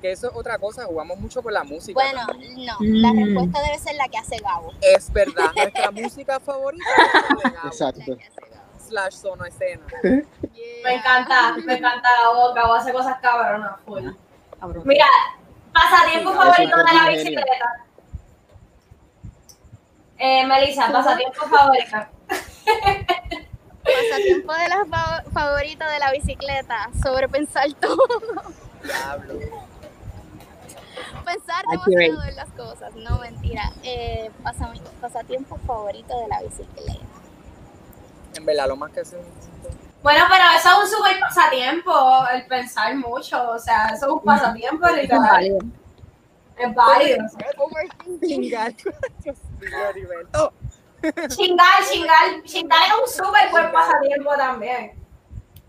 que eso es otra cosa, jugamos mucho con la música. Bueno, también. no, la Mm. respuesta debe ser la que hace Gabo. Es verdad, nuestra música favorita es la de Gabo, Exacto. La que hace Gabo. slash sono escena. Me encanta, me encanta la boca, o hace cosas cabronas, full. Mira, pasatiempo Sí, favorito de la bicicleta. Eh, Melissa, pasatiempo favorito. Pasatiempo de las fa- favorito de la bicicleta, sobrepensar todo, Diablo. pensar demasiado en las cosas, no mentira. Eh, pasa- pasatiempo favorito de la bicicleta. En verdad, lo más que se. Bueno, pero eso es un super pasatiempo, el pensar mucho, o sea, eso es un pasatiempo Es literal. válido. Es válido. Chingar. Chingar, chingar, chingar es un súper buen pasatiempo también.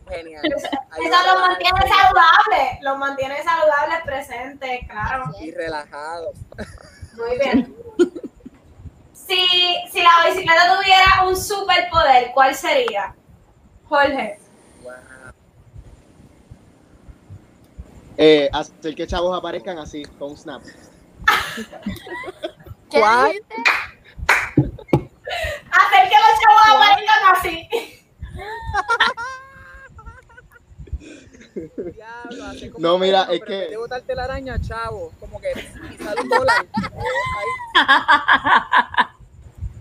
Genial. Eso los mantiene saludables, los mantiene saludables, presentes, claro. Y relajados. Muy bien. Si, si la bicicleta tuviera un superpoder, ¿cuál sería? Jorge. Wow. Eh, hacer que chavos aparezcan así, con un snap. ¿Qué ¿Cuál? Hacer que los chavos aparezcan así. Diablo, hace como No, mira, es que- en vez de botarte la araña, chavo. Como que pisar un dólar.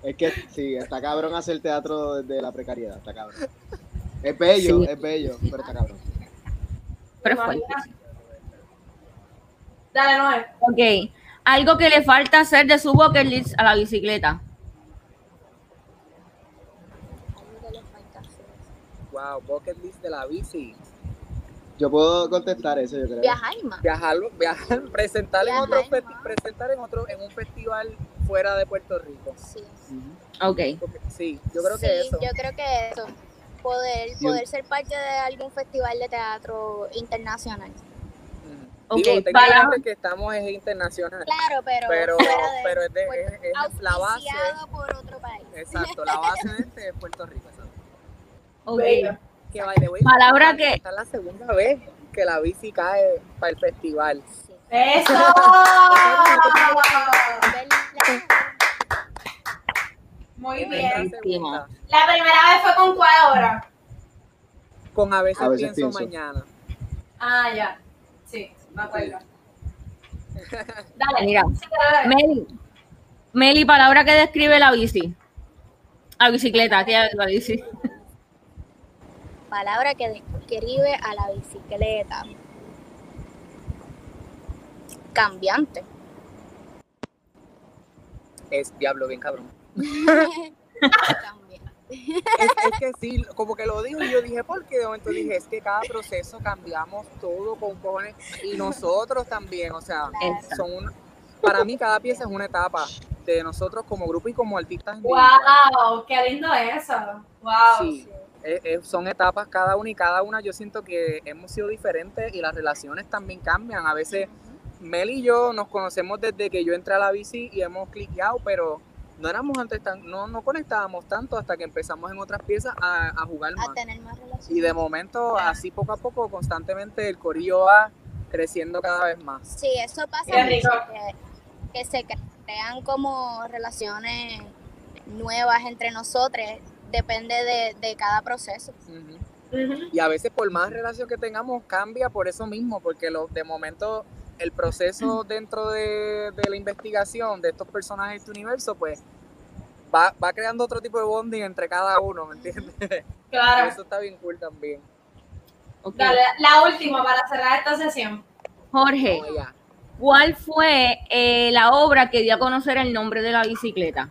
Es que sí, está cabrón hacer teatro desde la precariedad, está cabrón. Es bello, Sí. es bello, pero está cabrón. Pero fuerte. Dale, Noé. Ok. Algo que le falta hacer de su bucket list a la bicicleta. Algo que le falta hacer. Wow, bucket list de la bici. Yo puedo contestar eso, yo creo. Viajar más. Viajar, viajar, presentar en Viajar, otro festi- ¿no? presentar en otro, en un festival fuera de Puerto Rico. Sí. Ok. Porque- sí, yo creo Sí, que eso. yo creo que eso. Poder, poder ser parte de algún festival de teatro internacional. Digo, para- que estamos es internacional, Claro, pero, pero, de pero es, de, Puerto- es- es la base. auspiciado por otro país. Exacto, la base de este es Puerto Rico. exacto. Ok. Bello. Que way, Palabra esta- que- Esta es la segunda vez que la bici cae para el festival. Sí. ¡Eso! Muy bien. la segunda. La primera vez fue con cuál hora. Con a veces, A veces pienso, pienso. mañana. Ah, ya. Sí, me acuerdo. Dale. Mira. Meli, Meli, palabra que describe la bici. La bicicleta, que es la bici. Palabra que describe a la bicicleta. Cambiante. Es diablo, bien cabrón. Es, es que sí, como que lo digo y yo dije, ¿por qué? De momento dije, es que cada proceso cambiamos todo con cojones y nosotros también, o sea, Exacto. son un- para mí cada pieza es una etapa de nosotros como grupo y como artistas. Wow, qué lindo eso. Wow. Sí, eh, eh, son etapas cada una y cada una yo siento que hemos sido diferentes y las relaciones también cambian. A veces Mel y yo nos conocemos desde que yo entré a la bici y hemos cliqueado, pero no éramos antes tan, no, no conectábamos tanto hasta que empezamos en otras piezas a, a jugar más. A tener más relaciones. Y de momento, así poco a poco, constantemente el corillo va creciendo cada vez más. Sí, eso pasa Qué rico. mucho, que, que se crean como relaciones nuevas entre nosotros, depende de, de cada proceso. Y a veces por más relación que tengamos cambia por eso mismo, porque lo, de momento el proceso dentro de, de la investigación de estos personajes de este universo, pues va, va creando otro tipo de bonding entre cada uno, ¿me entiendes? Claro. Eso está bien cool también. Ok. Dale, la última para cerrar esta sesión. Jorge. ¿cuál fue eh, la obra que dio a conocer el nombre de la bicicleta?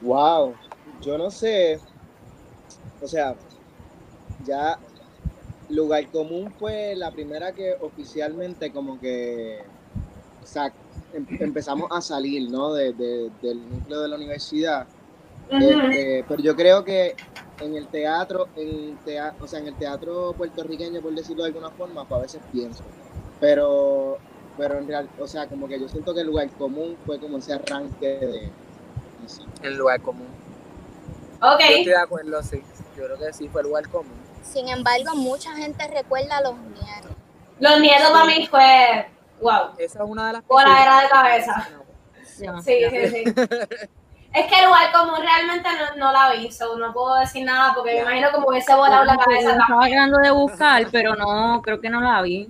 Wow, yo no sé, o sea, ya lugar común fue la primera que oficialmente como que o sea, em- empezamos a salir, ¿no? De- de- del núcleo de la universidad. Este, pero yo creo que en el teatro, en tea- o sea, en el teatro puertorriqueño, por decirlo de alguna forma, pues a veces pienso. Pero, pero en real, o sea, como que yo siento que el lugar común fue como ese arranque de. El lugar común. Ok. Yo estoy de acuerdo, sí. Yo creo que sí fue el lugar común. Sin embargo, mucha gente recuerda los nietos. Los nietos para mí fue. Wow. Esa es una de las Voladera de cabeza. Sí, Ya. sí, sí. Es que el lugar común realmente no, no la vi, so no puedo decir nada porque me imagino como hubiese volado la cabeza. Estaba tratando de buscar, pero no, creo que no la vi.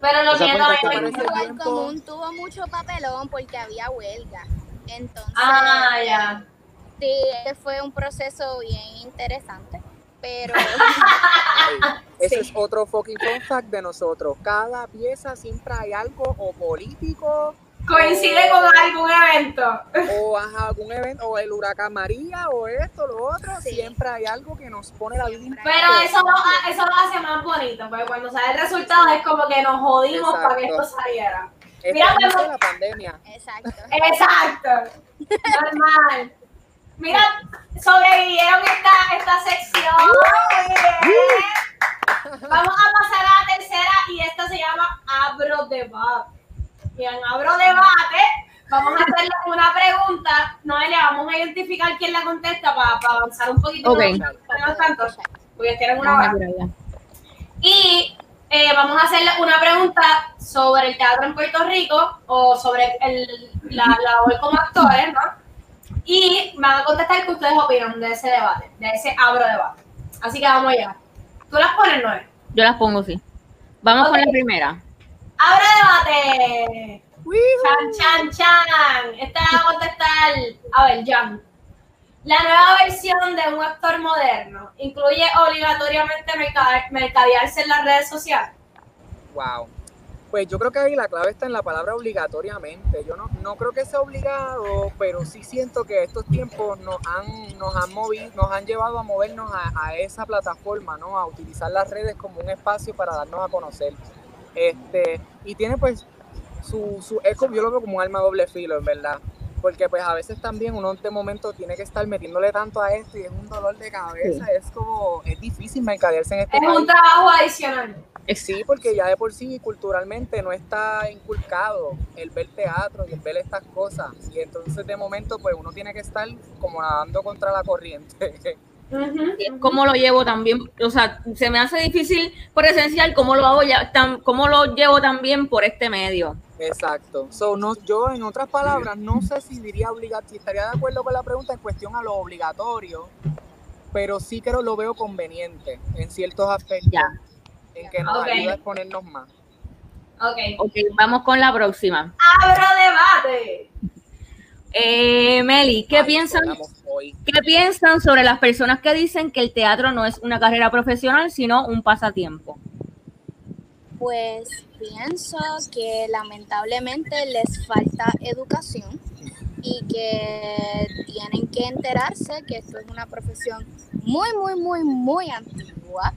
Pero los nietos a mí me El lugar común tuvo mucho papelón porque había huelga. Entonces, Ah, ya. sí, ese fue un proceso bien interesante. Pero Ese Sí. es otro fucking fun fact de nosotros. Cada pieza siempre hay algo o político Coincide con algún evento. o ajá, algún evento o el huracán María o esto, lo otro. Sí. Siempre hay algo que nos pone la vida. Pero eso lo, ha- eso lo hace más bonito, porque cuando sale el resultado es como que nos jodimos para que esto saliera. Es Mira, que pero- la pandemia. exacto. Exacto. Normal. Mira, sobrevivieron esta, esta sección. Muy bien. Vamos a pasar a la tercera y esta se llama Abro Debate. Y en Abro Debate vamos a hacerle una pregunta. Noelia, vamos a identificar quién la contesta para, para avanzar un poquito. Ok. más, menos tanto, porque tienen una hora. Y eh, vamos a hacerle una pregunta sobre el teatro en Puerto Rico o sobre el, la la labor como actores, ¿no? Y van a contestar qué ustedes opinan de ese debate, de ese abro debate. Así que vamos allá. ¿Tú las pones, Noé? Yo las pongo, sí. Vamos con la primera. ¡Abro debate! ¡Chan, chan, chan! Esta la va a contestar, a ver, Jan. La nueva versión de un actor moderno incluye obligatoriamente mercade- mercadearse en las redes sociales. Wow. Pues yo creo que ahí la clave está en la palabra obligatoriamente. Yo no, no creo que sea obligado, pero sí siento que estos tiempos nos han, nos han movido, nos han llevado a movernos a, esa plataforma, ¿no? A utilizar las redes como un espacio para darnos a conocer. Este, y tiene pues su, su eco, yo lo veo como un arma doble filo, en verdad. Porque pues a veces también uno de momento tiene que estar metiéndole tanto a esto y es un dolor de cabeza, es como, es difícil mercadearse en este Es país. un trabajo adicional. Sí, porque ya de por sí culturalmente no está inculcado el ver teatro y el ver estas cosas. Y entonces de momento pues uno tiene que estar como nadando contra la corriente. Ujú. ¿Cómo lo llevo también? O sea, se me hace difícil por esencial cómo lo hago ya, tan, cómo lo llevo también por este medio. Exacto. So, no, yo en otras palabras no sé si diría obligatorio, si estaría de acuerdo con la pregunta en cuestión a lo obligatorio, pero sí creo lo veo conveniente en ciertos aspectos, Ya. en que nos ayuda a exponernos más. Ok. Ok, vamos con la próxima. Abro debate. Eh, Meli, ¿qué Ay, piensan? Hoy. ¿Qué piensan sobre las personas que dicen que el teatro no es una carrera profesional, sino un pasatiempo? Pues pienso que lamentablemente les falta educación y que tienen que enterarse que esto es una profesión muy, muy, muy, muy antigua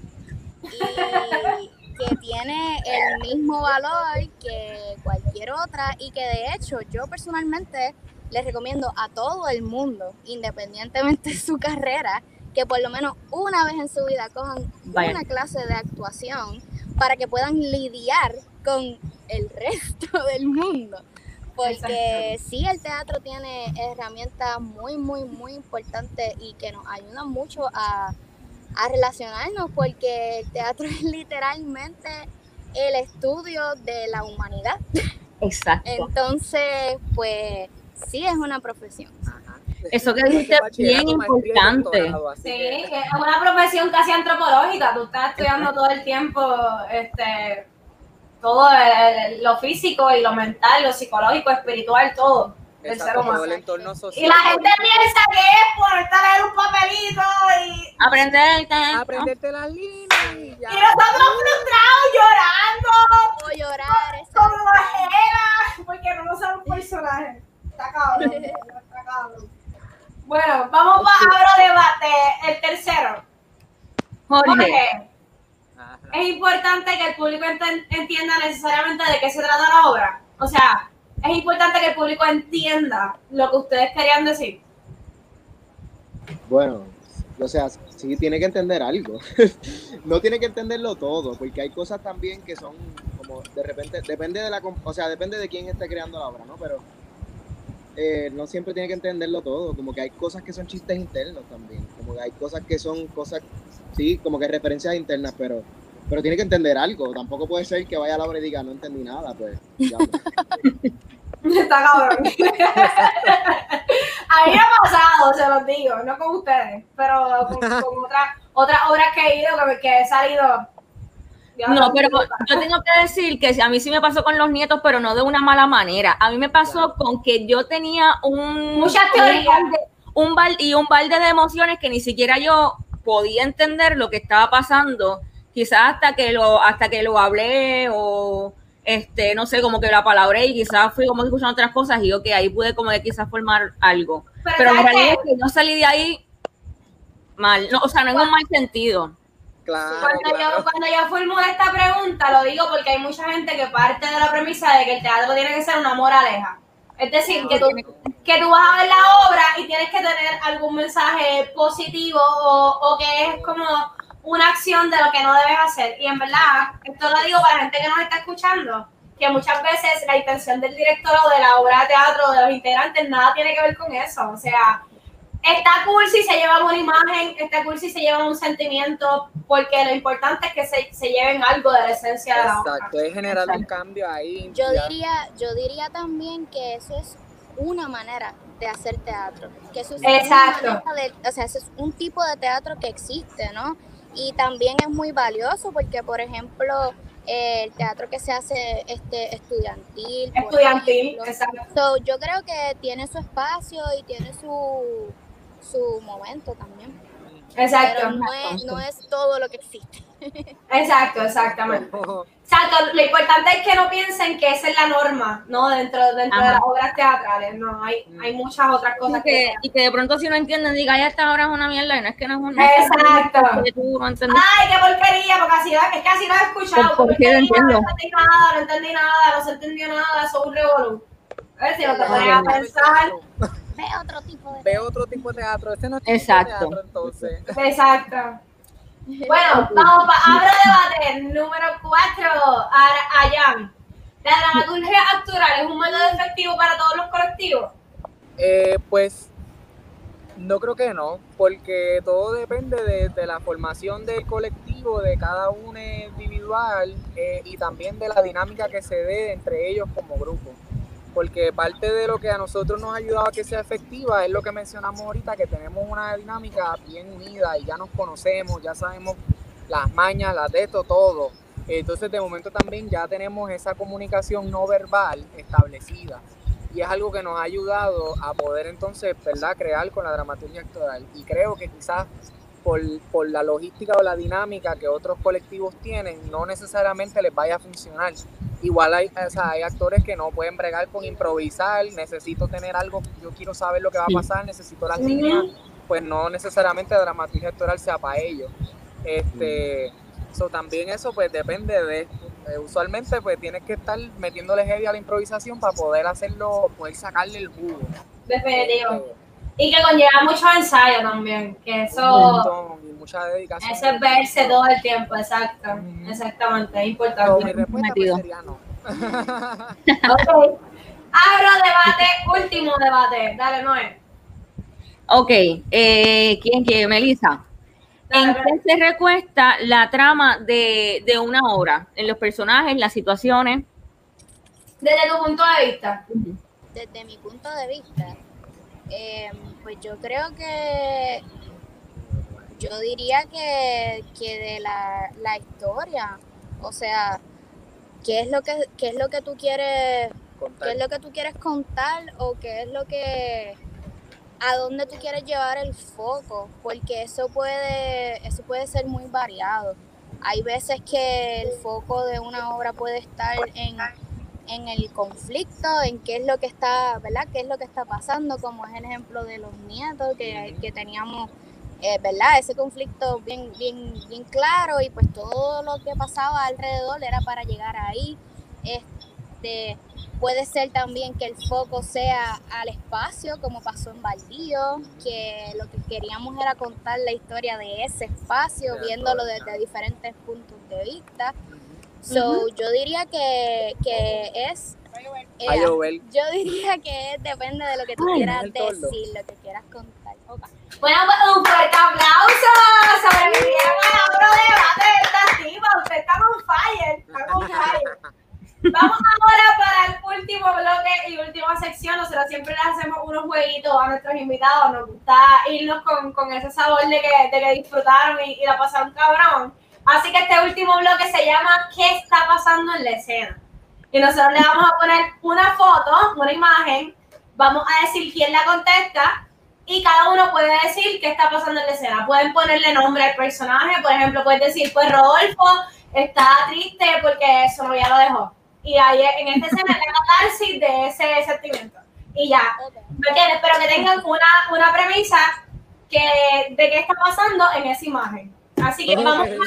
y que tiene el mismo valor que cualquier otra y que de hecho yo personalmente les recomiendo a todo el mundo, independientemente de su carrera, que por lo menos una vez en su vida cojan Vaya. una clase de actuación para que puedan lidiar con el resto del mundo. Porque sí, el teatro tiene herramientas muy, muy, muy importantes y que nos ayudan mucho a, a relacionarnos, porque el teatro es literalmente el estudio de la humanidad. Exacto. Entonces, pues sí es una profesión. Ajá. Eso que dijiste es bien importante. doctorado, Sí, que- que es una profesión casi antropológica. Tú estás estudiando todo el tiempo este, todo el- lo físico y lo mental, lo psicológico, espiritual, todo Exacto, todo el entorno social. Y la gente piensa que es ponerte a leer un papelito y, Aprender el teatro. Aprenderte las líneas y ya. y nosotros frustrados llorando O llorar, como ajenas porque no somos personajes. Está cabrón, está cabrón. Bueno, vamos para debate, el tercero. Jorge, es importante que el público entienda necesariamente de qué se trata la obra. O sea, es importante que el público entienda lo que ustedes querían decir. Bueno, o sea, sí tiene que entender algo. no tiene que entenderlo todo, porque hay cosas también que son como de repente, depende de la, o sea, depende de quién esté creando la obra, ¿no? Pero eh, no siempre tiene que entenderlo todo, como que hay cosas que son chistes internos también, como que hay cosas que son cosas, sí, como que referencias internas, pero pero tiene que entender algo, tampoco puede ser que vaya a la obra y diga, no entendí nada, pues ya. Está cabrón. A mí me ha pasado, se los digo, no con ustedes, pero con, con otras otras obras que he ido, que, me- que he salido. No, pero yo tengo que decir que a mí sí me pasó con los nietos, pero no de una mala manera. A mí me pasó con que yo tenía un... Muchas teorías. un balde- y un balde de emociones que ni siquiera yo podía entender lo que estaba pasando, quizás hasta que lo, hasta que lo hablé o este, no sé, como que la palabré y quizás fui como escuchando otras cosas y yo que ahí pude como que quizás formar algo. Pero Pero en ¿sabes realidad que yo salí de ahí mal, no, o sea, no en un mal sentido. Claro, Cuando, claro. yo, cuando yo formulo esta pregunta, lo digo porque hay mucha gente que parte de la premisa de que el teatro tiene que ser una moraleja. Es decir, que tú, que tú vas a ver la obra y tienes que tener algún mensaje positivo o, o que es como una acción de lo que no debes hacer. Y en verdad, esto lo digo para la gente que nos está escuchando, que muchas veces la intención del director o de la obra de teatro o de los integrantes nada tiene que ver con eso. O sea, está cool si se llevan una imagen, está cool si se llevan un sentimiento, porque lo importante es que se, se lleven algo de la esencia de la. Exacto, es generar un cambio ahí. Yo ya. diría, yo diría también que eso es una manera de hacer teatro. Que eso es Exacto. una manera de- o sea, eso es un tipo de teatro que existe, ¿no? Y también es muy valioso porque, por ejemplo, eh, el teatro que se hace este estudiantil. Estudiantil, ejemplo. exacto. So, yo creo que tiene su espacio y tiene su, su momento también. Exacto. Pero no es, no es todo lo que existe. Exacto, exactamente. Exacto, lo importante es que no piensen que esa es la norma, ¿no? Dentro, dentro de las obras teatrales, no, hay, hay muchas otras Y cosas que, que... y que de pronto si no entienden, diga, ya esta hora es una mierda, y no es que no es una Exacto. tú no. Ay, qué porquería, porque así, es que así lo he escuchado, ¿Por porque no Entiendo. entendí nada, no entendí nada, no se entendió nada, eso es un revolú. A ver si no te pones a pensar. Ve otro tipo de Ve otro tipo de teatro. Ese no es Exacto. tipo de teatro, entonces. Exacto. Bueno, vamos para abro debate número 4, Ayan. La dramaturgia actoral es un método efectivo para todos los colectivos. Eh, pues no creo que no, porque todo depende de, de la formación del colectivo, de cada uno individual eh, y también de la dinámica que se dé entre ellos como grupo. Porque parte de lo que a nosotros nos ha ayudado a que sea efectiva es lo que mencionamos ahorita, que tenemos una dinámica bien unida y ya nos conocemos, ya sabemos las mañas, las de esto, todo. Entonces de momento también ya tenemos esa comunicación no verbal establecida y es algo que nos ha ayudado a poder entonces, ¿verdad?, crear con la dramaturgia actoral. Y creo que quizás por, por, la logística o la dinámica que otros colectivos tienen, no necesariamente les vaya a funcionar. Igual hay, o sea, hay actores que no pueden bregar con improvisar, necesito tener algo, yo quiero saber lo que va a pasar, necesito las líneas, pues no necesariamente la dramaturgia actoral sea para ellos. Este, so, también eso pues depende de, eh, usualmente pues tienes que estar metiéndole heavy a la improvisación para poder hacerlo, poder sacarle el jugo. Definitivo. Y que conlleva mucho ensayo también, que eso, montón mucha dedicación. eso es verse todo el tiempo, exacto, exactamente, es importante. mi respuesta pues, sería no. Ok. Abro debate, último debate, dale Noé. Ok, eh, ¿quién quiere? Melissa. ¿En qué se recuesta la trama de, de una obra? En los personajes, las situaciones. Desde tu punto de vista. Desde mi punto de vista, eh, pues yo creo que yo diría que, que de la, la historia, o sea, qué es lo que qué es lo que tú quieres Contar. qué es lo que tú quieres contar o qué es lo que a dónde tú quieres llevar el foco, porque eso puede eso puede ser muy variado. Hay veces que el foco de una obra puede estar en, en el conflicto, en qué es lo que está, ¿verdad? ¿Qué es lo que está pasando? Como es el ejemplo de los nietos que, que teníamos, eh, ¿verdad? Ese conflicto bien, bien, bien claro y pues todo lo que pasaba alrededor era para llegar ahí. Este, puede ser también que el foco sea al espacio, como pasó en Baldío, que lo que queríamos era contar la historia de ese espacio, viéndolo desde diferentes puntos de vista. So, yo diría que, que es. eh, yo diría que es- depende de lo que tú Ay, quieras decir, lo que quieras contar. Bueno, pues un fuerte aplauso. Sobrevivieron a otro debate de esta tipa. Usted está con fire. Está con fire. Vamos ahora para el último bloque y última sección. Nosotros siempre le hacemos unos jueguitos a nuestros invitados. Nos gusta irnos con, con ese sabor de que, de que disfrutaron y, y la pasaron cabrón. Así que este último bloque se llama ¿Qué está pasando en la escena? Y nosotros le vamos a poner una foto, una imagen. Vamos a decir quién la contesta y cada uno puede decir qué está pasando en la escena. Pueden ponerle nombre al personaje, por ejemplo, puedes decir, pues Rodolfo está triste porque su novia lo dejó. Y ahí en esta escena es la catarsis de ese sentimiento. Y ya. ¿me entiendes? Pero que tengan una, una premisa que, de qué está pasando en esa imagen. Así que vamos, a hacerlo,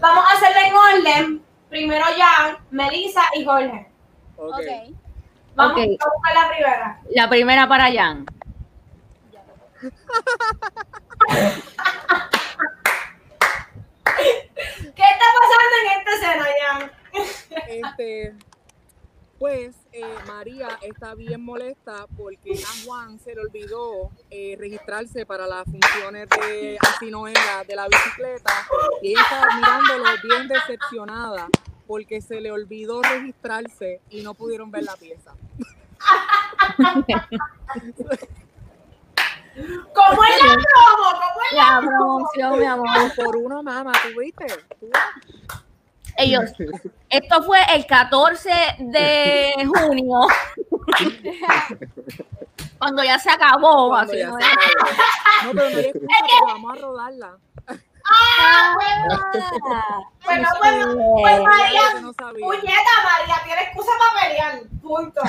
vamos a hacerlo en orden. Primero Jan, Melissa y Jorge. Ok. Ok. Vamos, Ok. vamos con la primera. La primera para Jan. ¿Qué está pasando en esta escena, Jan? Este, pues eh, María está bien molesta porque a Juan se le olvidó eh, registrarse para las funciones de Así no era de la bicicleta y ella estaba mirándolo bien decepcionada porque se le olvidó registrarse y no pudieron ver la pieza. ¿Cómo es la promo? ¿Cómo es la La promoción, mi amor. Por uno, mamá, ¿tú viste? ¿Tú Ellos, esto fue el 14 de junio. Cuando ya se acabó. Cuando así, ya ¿no? se acabó. No, pero no hay excusa porque vamos a rodarla. Ah, Bueno, bueno, pues Ella María, puñeta María, tiene excusa para pelear. Punto.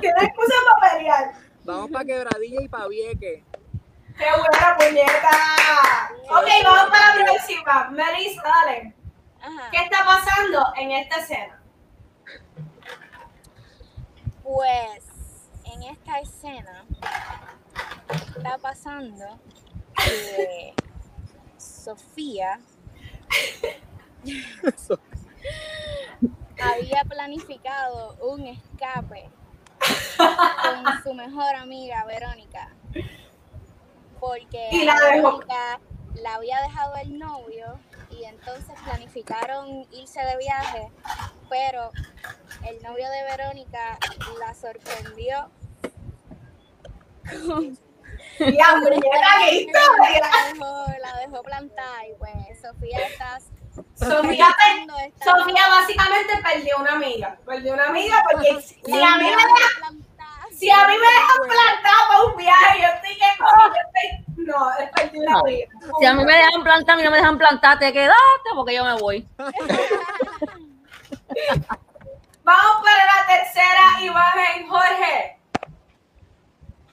Tiene excusa para pelear. Vamos para Quebradilla y para Vieque. ¡Qué buena puñeta! Ok, vamos para la próxima. Melissa, dale. Ajá. ¿Qué está pasando en esta escena? Pues en esta escena está pasando que Sofía había planificado un escape con su mejor amiga Verónica. Porque Y la. Verónica la había dejado el novio y entonces planificaron irse de viaje, pero el novio de Verónica la sorprendió. Historia. La dejó, la dejó plantada y pues Sofía está... Sofía, está- Sofía básicamente perdió una amiga. Perdió una amiga porque si a mí me dejó dejan, plantada. si para un viaje, yo estoy que no, es amiga. Si a mí me dejan plantar, a mí no me dejan plantar, te quedaste porque yo me voy. Vamos para la tercera imagen, Jorge.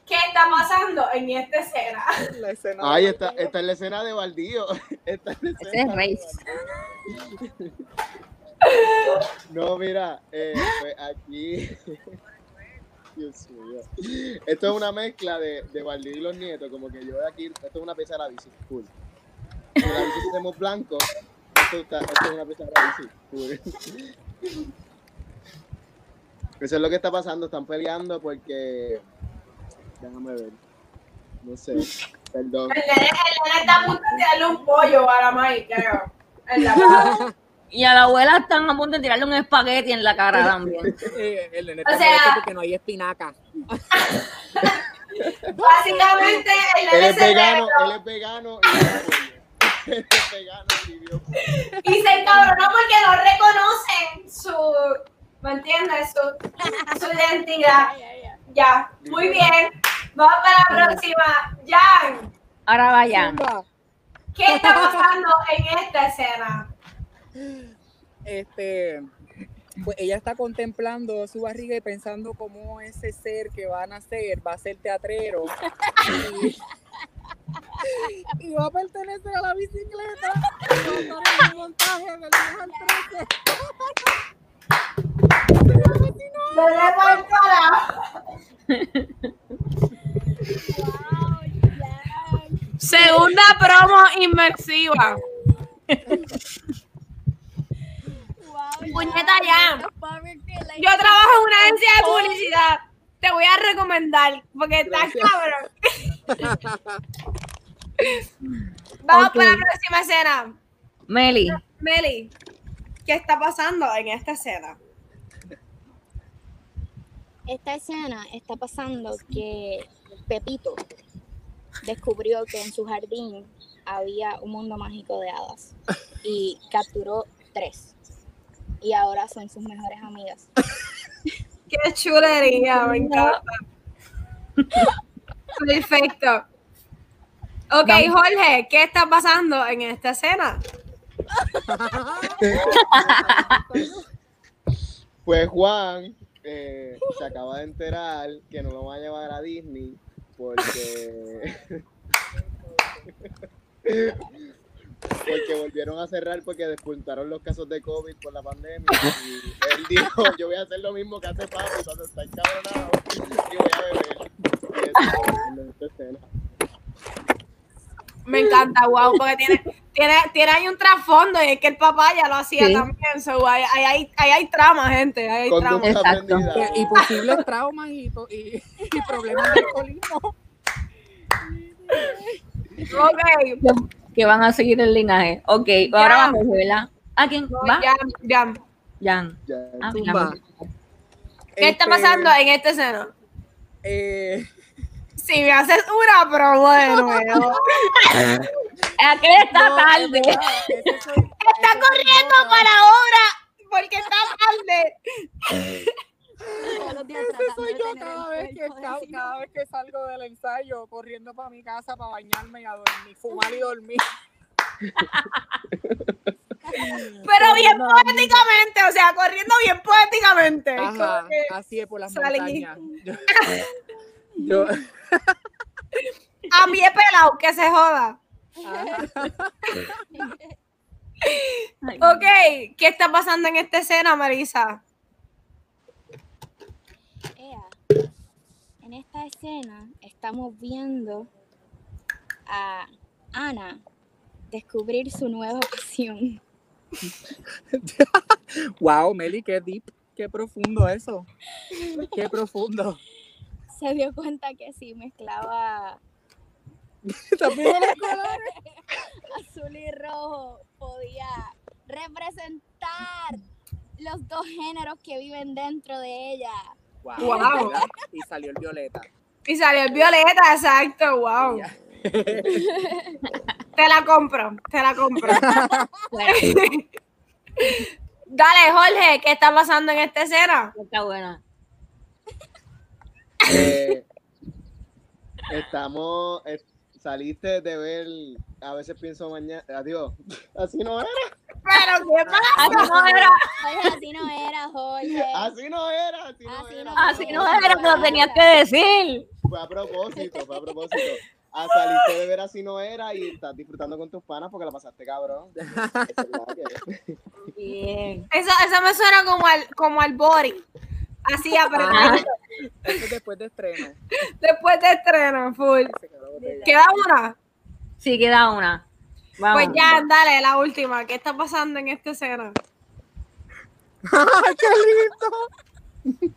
¿Qué está pasando en esta escena? La escena está, Baldío. esta es la escena de Baldío. Esta es la Ese escena es de Race. No, mira, eh, pues aquí. Dios mío. Esto es una mezcla de, de y los nietos. Como que yo de aquí. Esto es una pieza de la bici. Cool. Si la bici tenemos blanco. Esto, está- esto es una pieza de la bici. Cool. Eso es lo que está pasando. Están peleando porque. Déjame ver. No sé. Perdón. El nene, el nene está a punto de tirarle un pollo a la May, creo. En la cara. Y a la abuela están a punto de tirarle un espagueti en la cara también. El nene O está sea- porque no hay espinaca. Básicamente, el Él nene es vegano, él es vegano y. Él es vegano y se encabronó porque no reconocen su, ¿me entiendes? Su, su identidad. Ya, muy bien. Vamos para la próxima. Jan, Ahora vayan. ¿qué está pasando en esta escena? Este, pues ella está contemplando su barriga y pensando cómo ese ser que va a nacer va a ser teatrero y, y va a pertenecer a la bicicleta y va a estar en el montaje del viaje al 13. No le voy para. Wow, ya. Segunda promo inmersiva. Puñeta, ya. Yo trabajo en una agencia de publicidad. Te voy a recomendar porque estás cabrón. Vamos para la próxima escena. Meli, Meli, ¿qué está pasando en esta escena? Esta escena está pasando que Pepito descubrió que en su jardín había un mundo mágico de hadas y capturó tres. Y ahora son sus mejores amigas. Qué chulería, me encanta. Perfecto. Ok, Vamos. Jorge, ¿qué está pasando en esta escena? Pues Juan eh, se acaba de enterar que no lo va a llevar a Disney porque porque volvieron a cerrar porque despuntaron los casos de COVID por la pandemia y él dijo yo voy a hacer lo mismo que hace papi cuando está encabronado y voy a beber y eso. Me encanta, wow, porque tiene, tiene, tiene ahí un trasfondo y es que el papá ya lo hacía Sí. también. So, ahí, ahí, hay- ahí hay trama, gente. Ahí hay trama. Exacto. y posibles traumas y- y problemas de alcoholismo. Ok, que van a seguir el linaje. Ok, ahora vamos, ¿verdad? ¿A quién va? ya. Jan. Ya. Ah. Jan. ¿Qué está Este, pasando en esta escena? eh, Si me haces una, pero bueno. bueno. Aquel está no, tarde. verdad, soy- Está soy corriendo para ahora porque está tarde. Todos los días Ese tratando soy de yo tener cada vez, que, cuerpo de cada, Simón. cada vez que salgo del ensayo, corriendo para mi casa para bañarme y a dormir, fumar y dormir. Pero bien poéticamente, o sea, corriendo bien poéticamente. Es Ajá, como que- así es por las salí. montañas. Yo, yo- A pie pelado, que se joda. ajá. Ok, ¿qué está pasando en esta escena, Marisa? Ea, En esta escena estamos viendo a Ana descubrir su nueva pasión. Wow, Meli, qué deep, qué profundo eso. Qué profundo. Se dio cuenta que si mezclaba ¿Estás viendo los colores? azul y rojo podía representar los dos géneros que viven dentro de ella. Wow. Y salió el violeta. Y salió el violeta, exacto, wow. Te la compro, te la compro. Dale, Jorge, ¿qué está pasando en esta escena? Está buena. Eh, estamos, eh, saliste de ver, a veces pienso mañana, adiós, así no era, Pero, ¿qué pasa? Así no era, Jorge, así no era, Jorge. así no era, así no Así era. no así no era lo tenías que decir. Fue a propósito, fue a propósito. Ah, saliste de ver así no era y estás disfrutando con tus panas porque la pasaste cabrón. Bien. Eso, eso me suena como al, como al body. Así apretado. Eso es después de estreno. Después de estreno, full. ¿Queda una? Sí, queda una. Vamos. Pues ya, dale, la última. ¿Qué está pasando en esta escena? ¡Ay, qué lindo!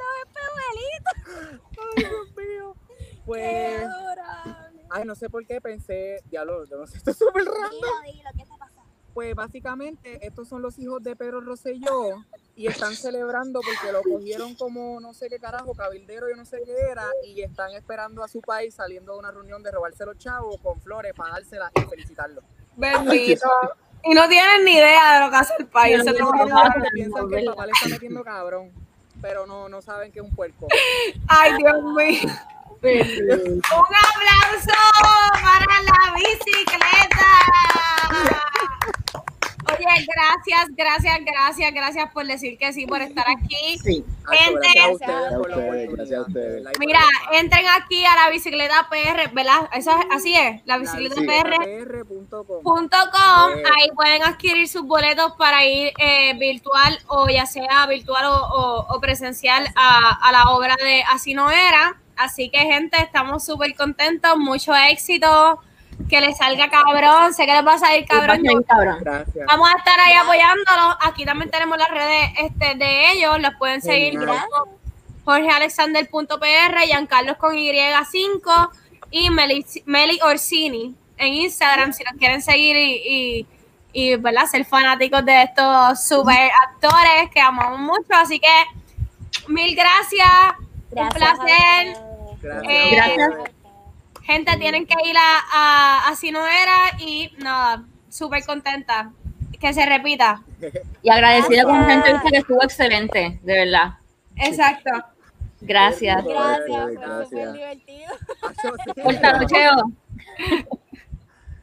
Los espejuelitos. ¡Ay, Dios mío! Pues, ay, no sé por qué pensé, diablo, yo no sé, esto es súper raro. Dilo, dilo, ¿qué está pasando? Pues básicamente estos son los hijos de Pedro Rosselló y están celebrando porque lo cogieron como no sé qué carajo, cabildero, yo no sé qué era, y están esperando a su país saliendo de una reunión de robarse los chavos con flores para dárselas y felicitarlo. Bendito. Y no tienen ni idea de lo que hace el país. No, no. Piensan que el papá le está metiendo cabrón, pero no, no saben que es un puerco. Ay, Dios mío. Un aplauso para la bicicleta. Oye, gracias, gracias, gracias, gracias por decir que sí, por estar aquí. Sí. Gente. gracias a ustedes Gracias a ustedes, Mira, entren aquí a la bicicleta PR, ¿verdad? Eso es- así es, la bicicleta Sí. PR. Com, ahí pueden adquirir sus boletos para ir eh, virtual o ya sea virtual o, o- o presencial a, a la obra de Así no era. Así que gente, estamos súper contentos, mucho éxito, que les salga cabrón, sé que les va a salir cabrón. Bien, cabrón. Gracias. Vamos a estar ahí apoyándolos. Aquí también tenemos las redes este, de ellos, los pueden seguir como jorgealexander.pr, Giancarlos con Y5 y Meli, Meli Orsini en Instagram si los quieren seguir y, y, y, ¿verdad? ser fanáticos de estos super actores que amamos mucho. Así que mil gracias, un placer. Gracias. Eh, Gracias. Gente, tienen que ir a, a Así no era y nada, súper contenta. Que se repita. Y agradecida con una entrevista que estuvo excelente, de verdad. Exacto. Gracias. Gracias, fue súper divertido. Por.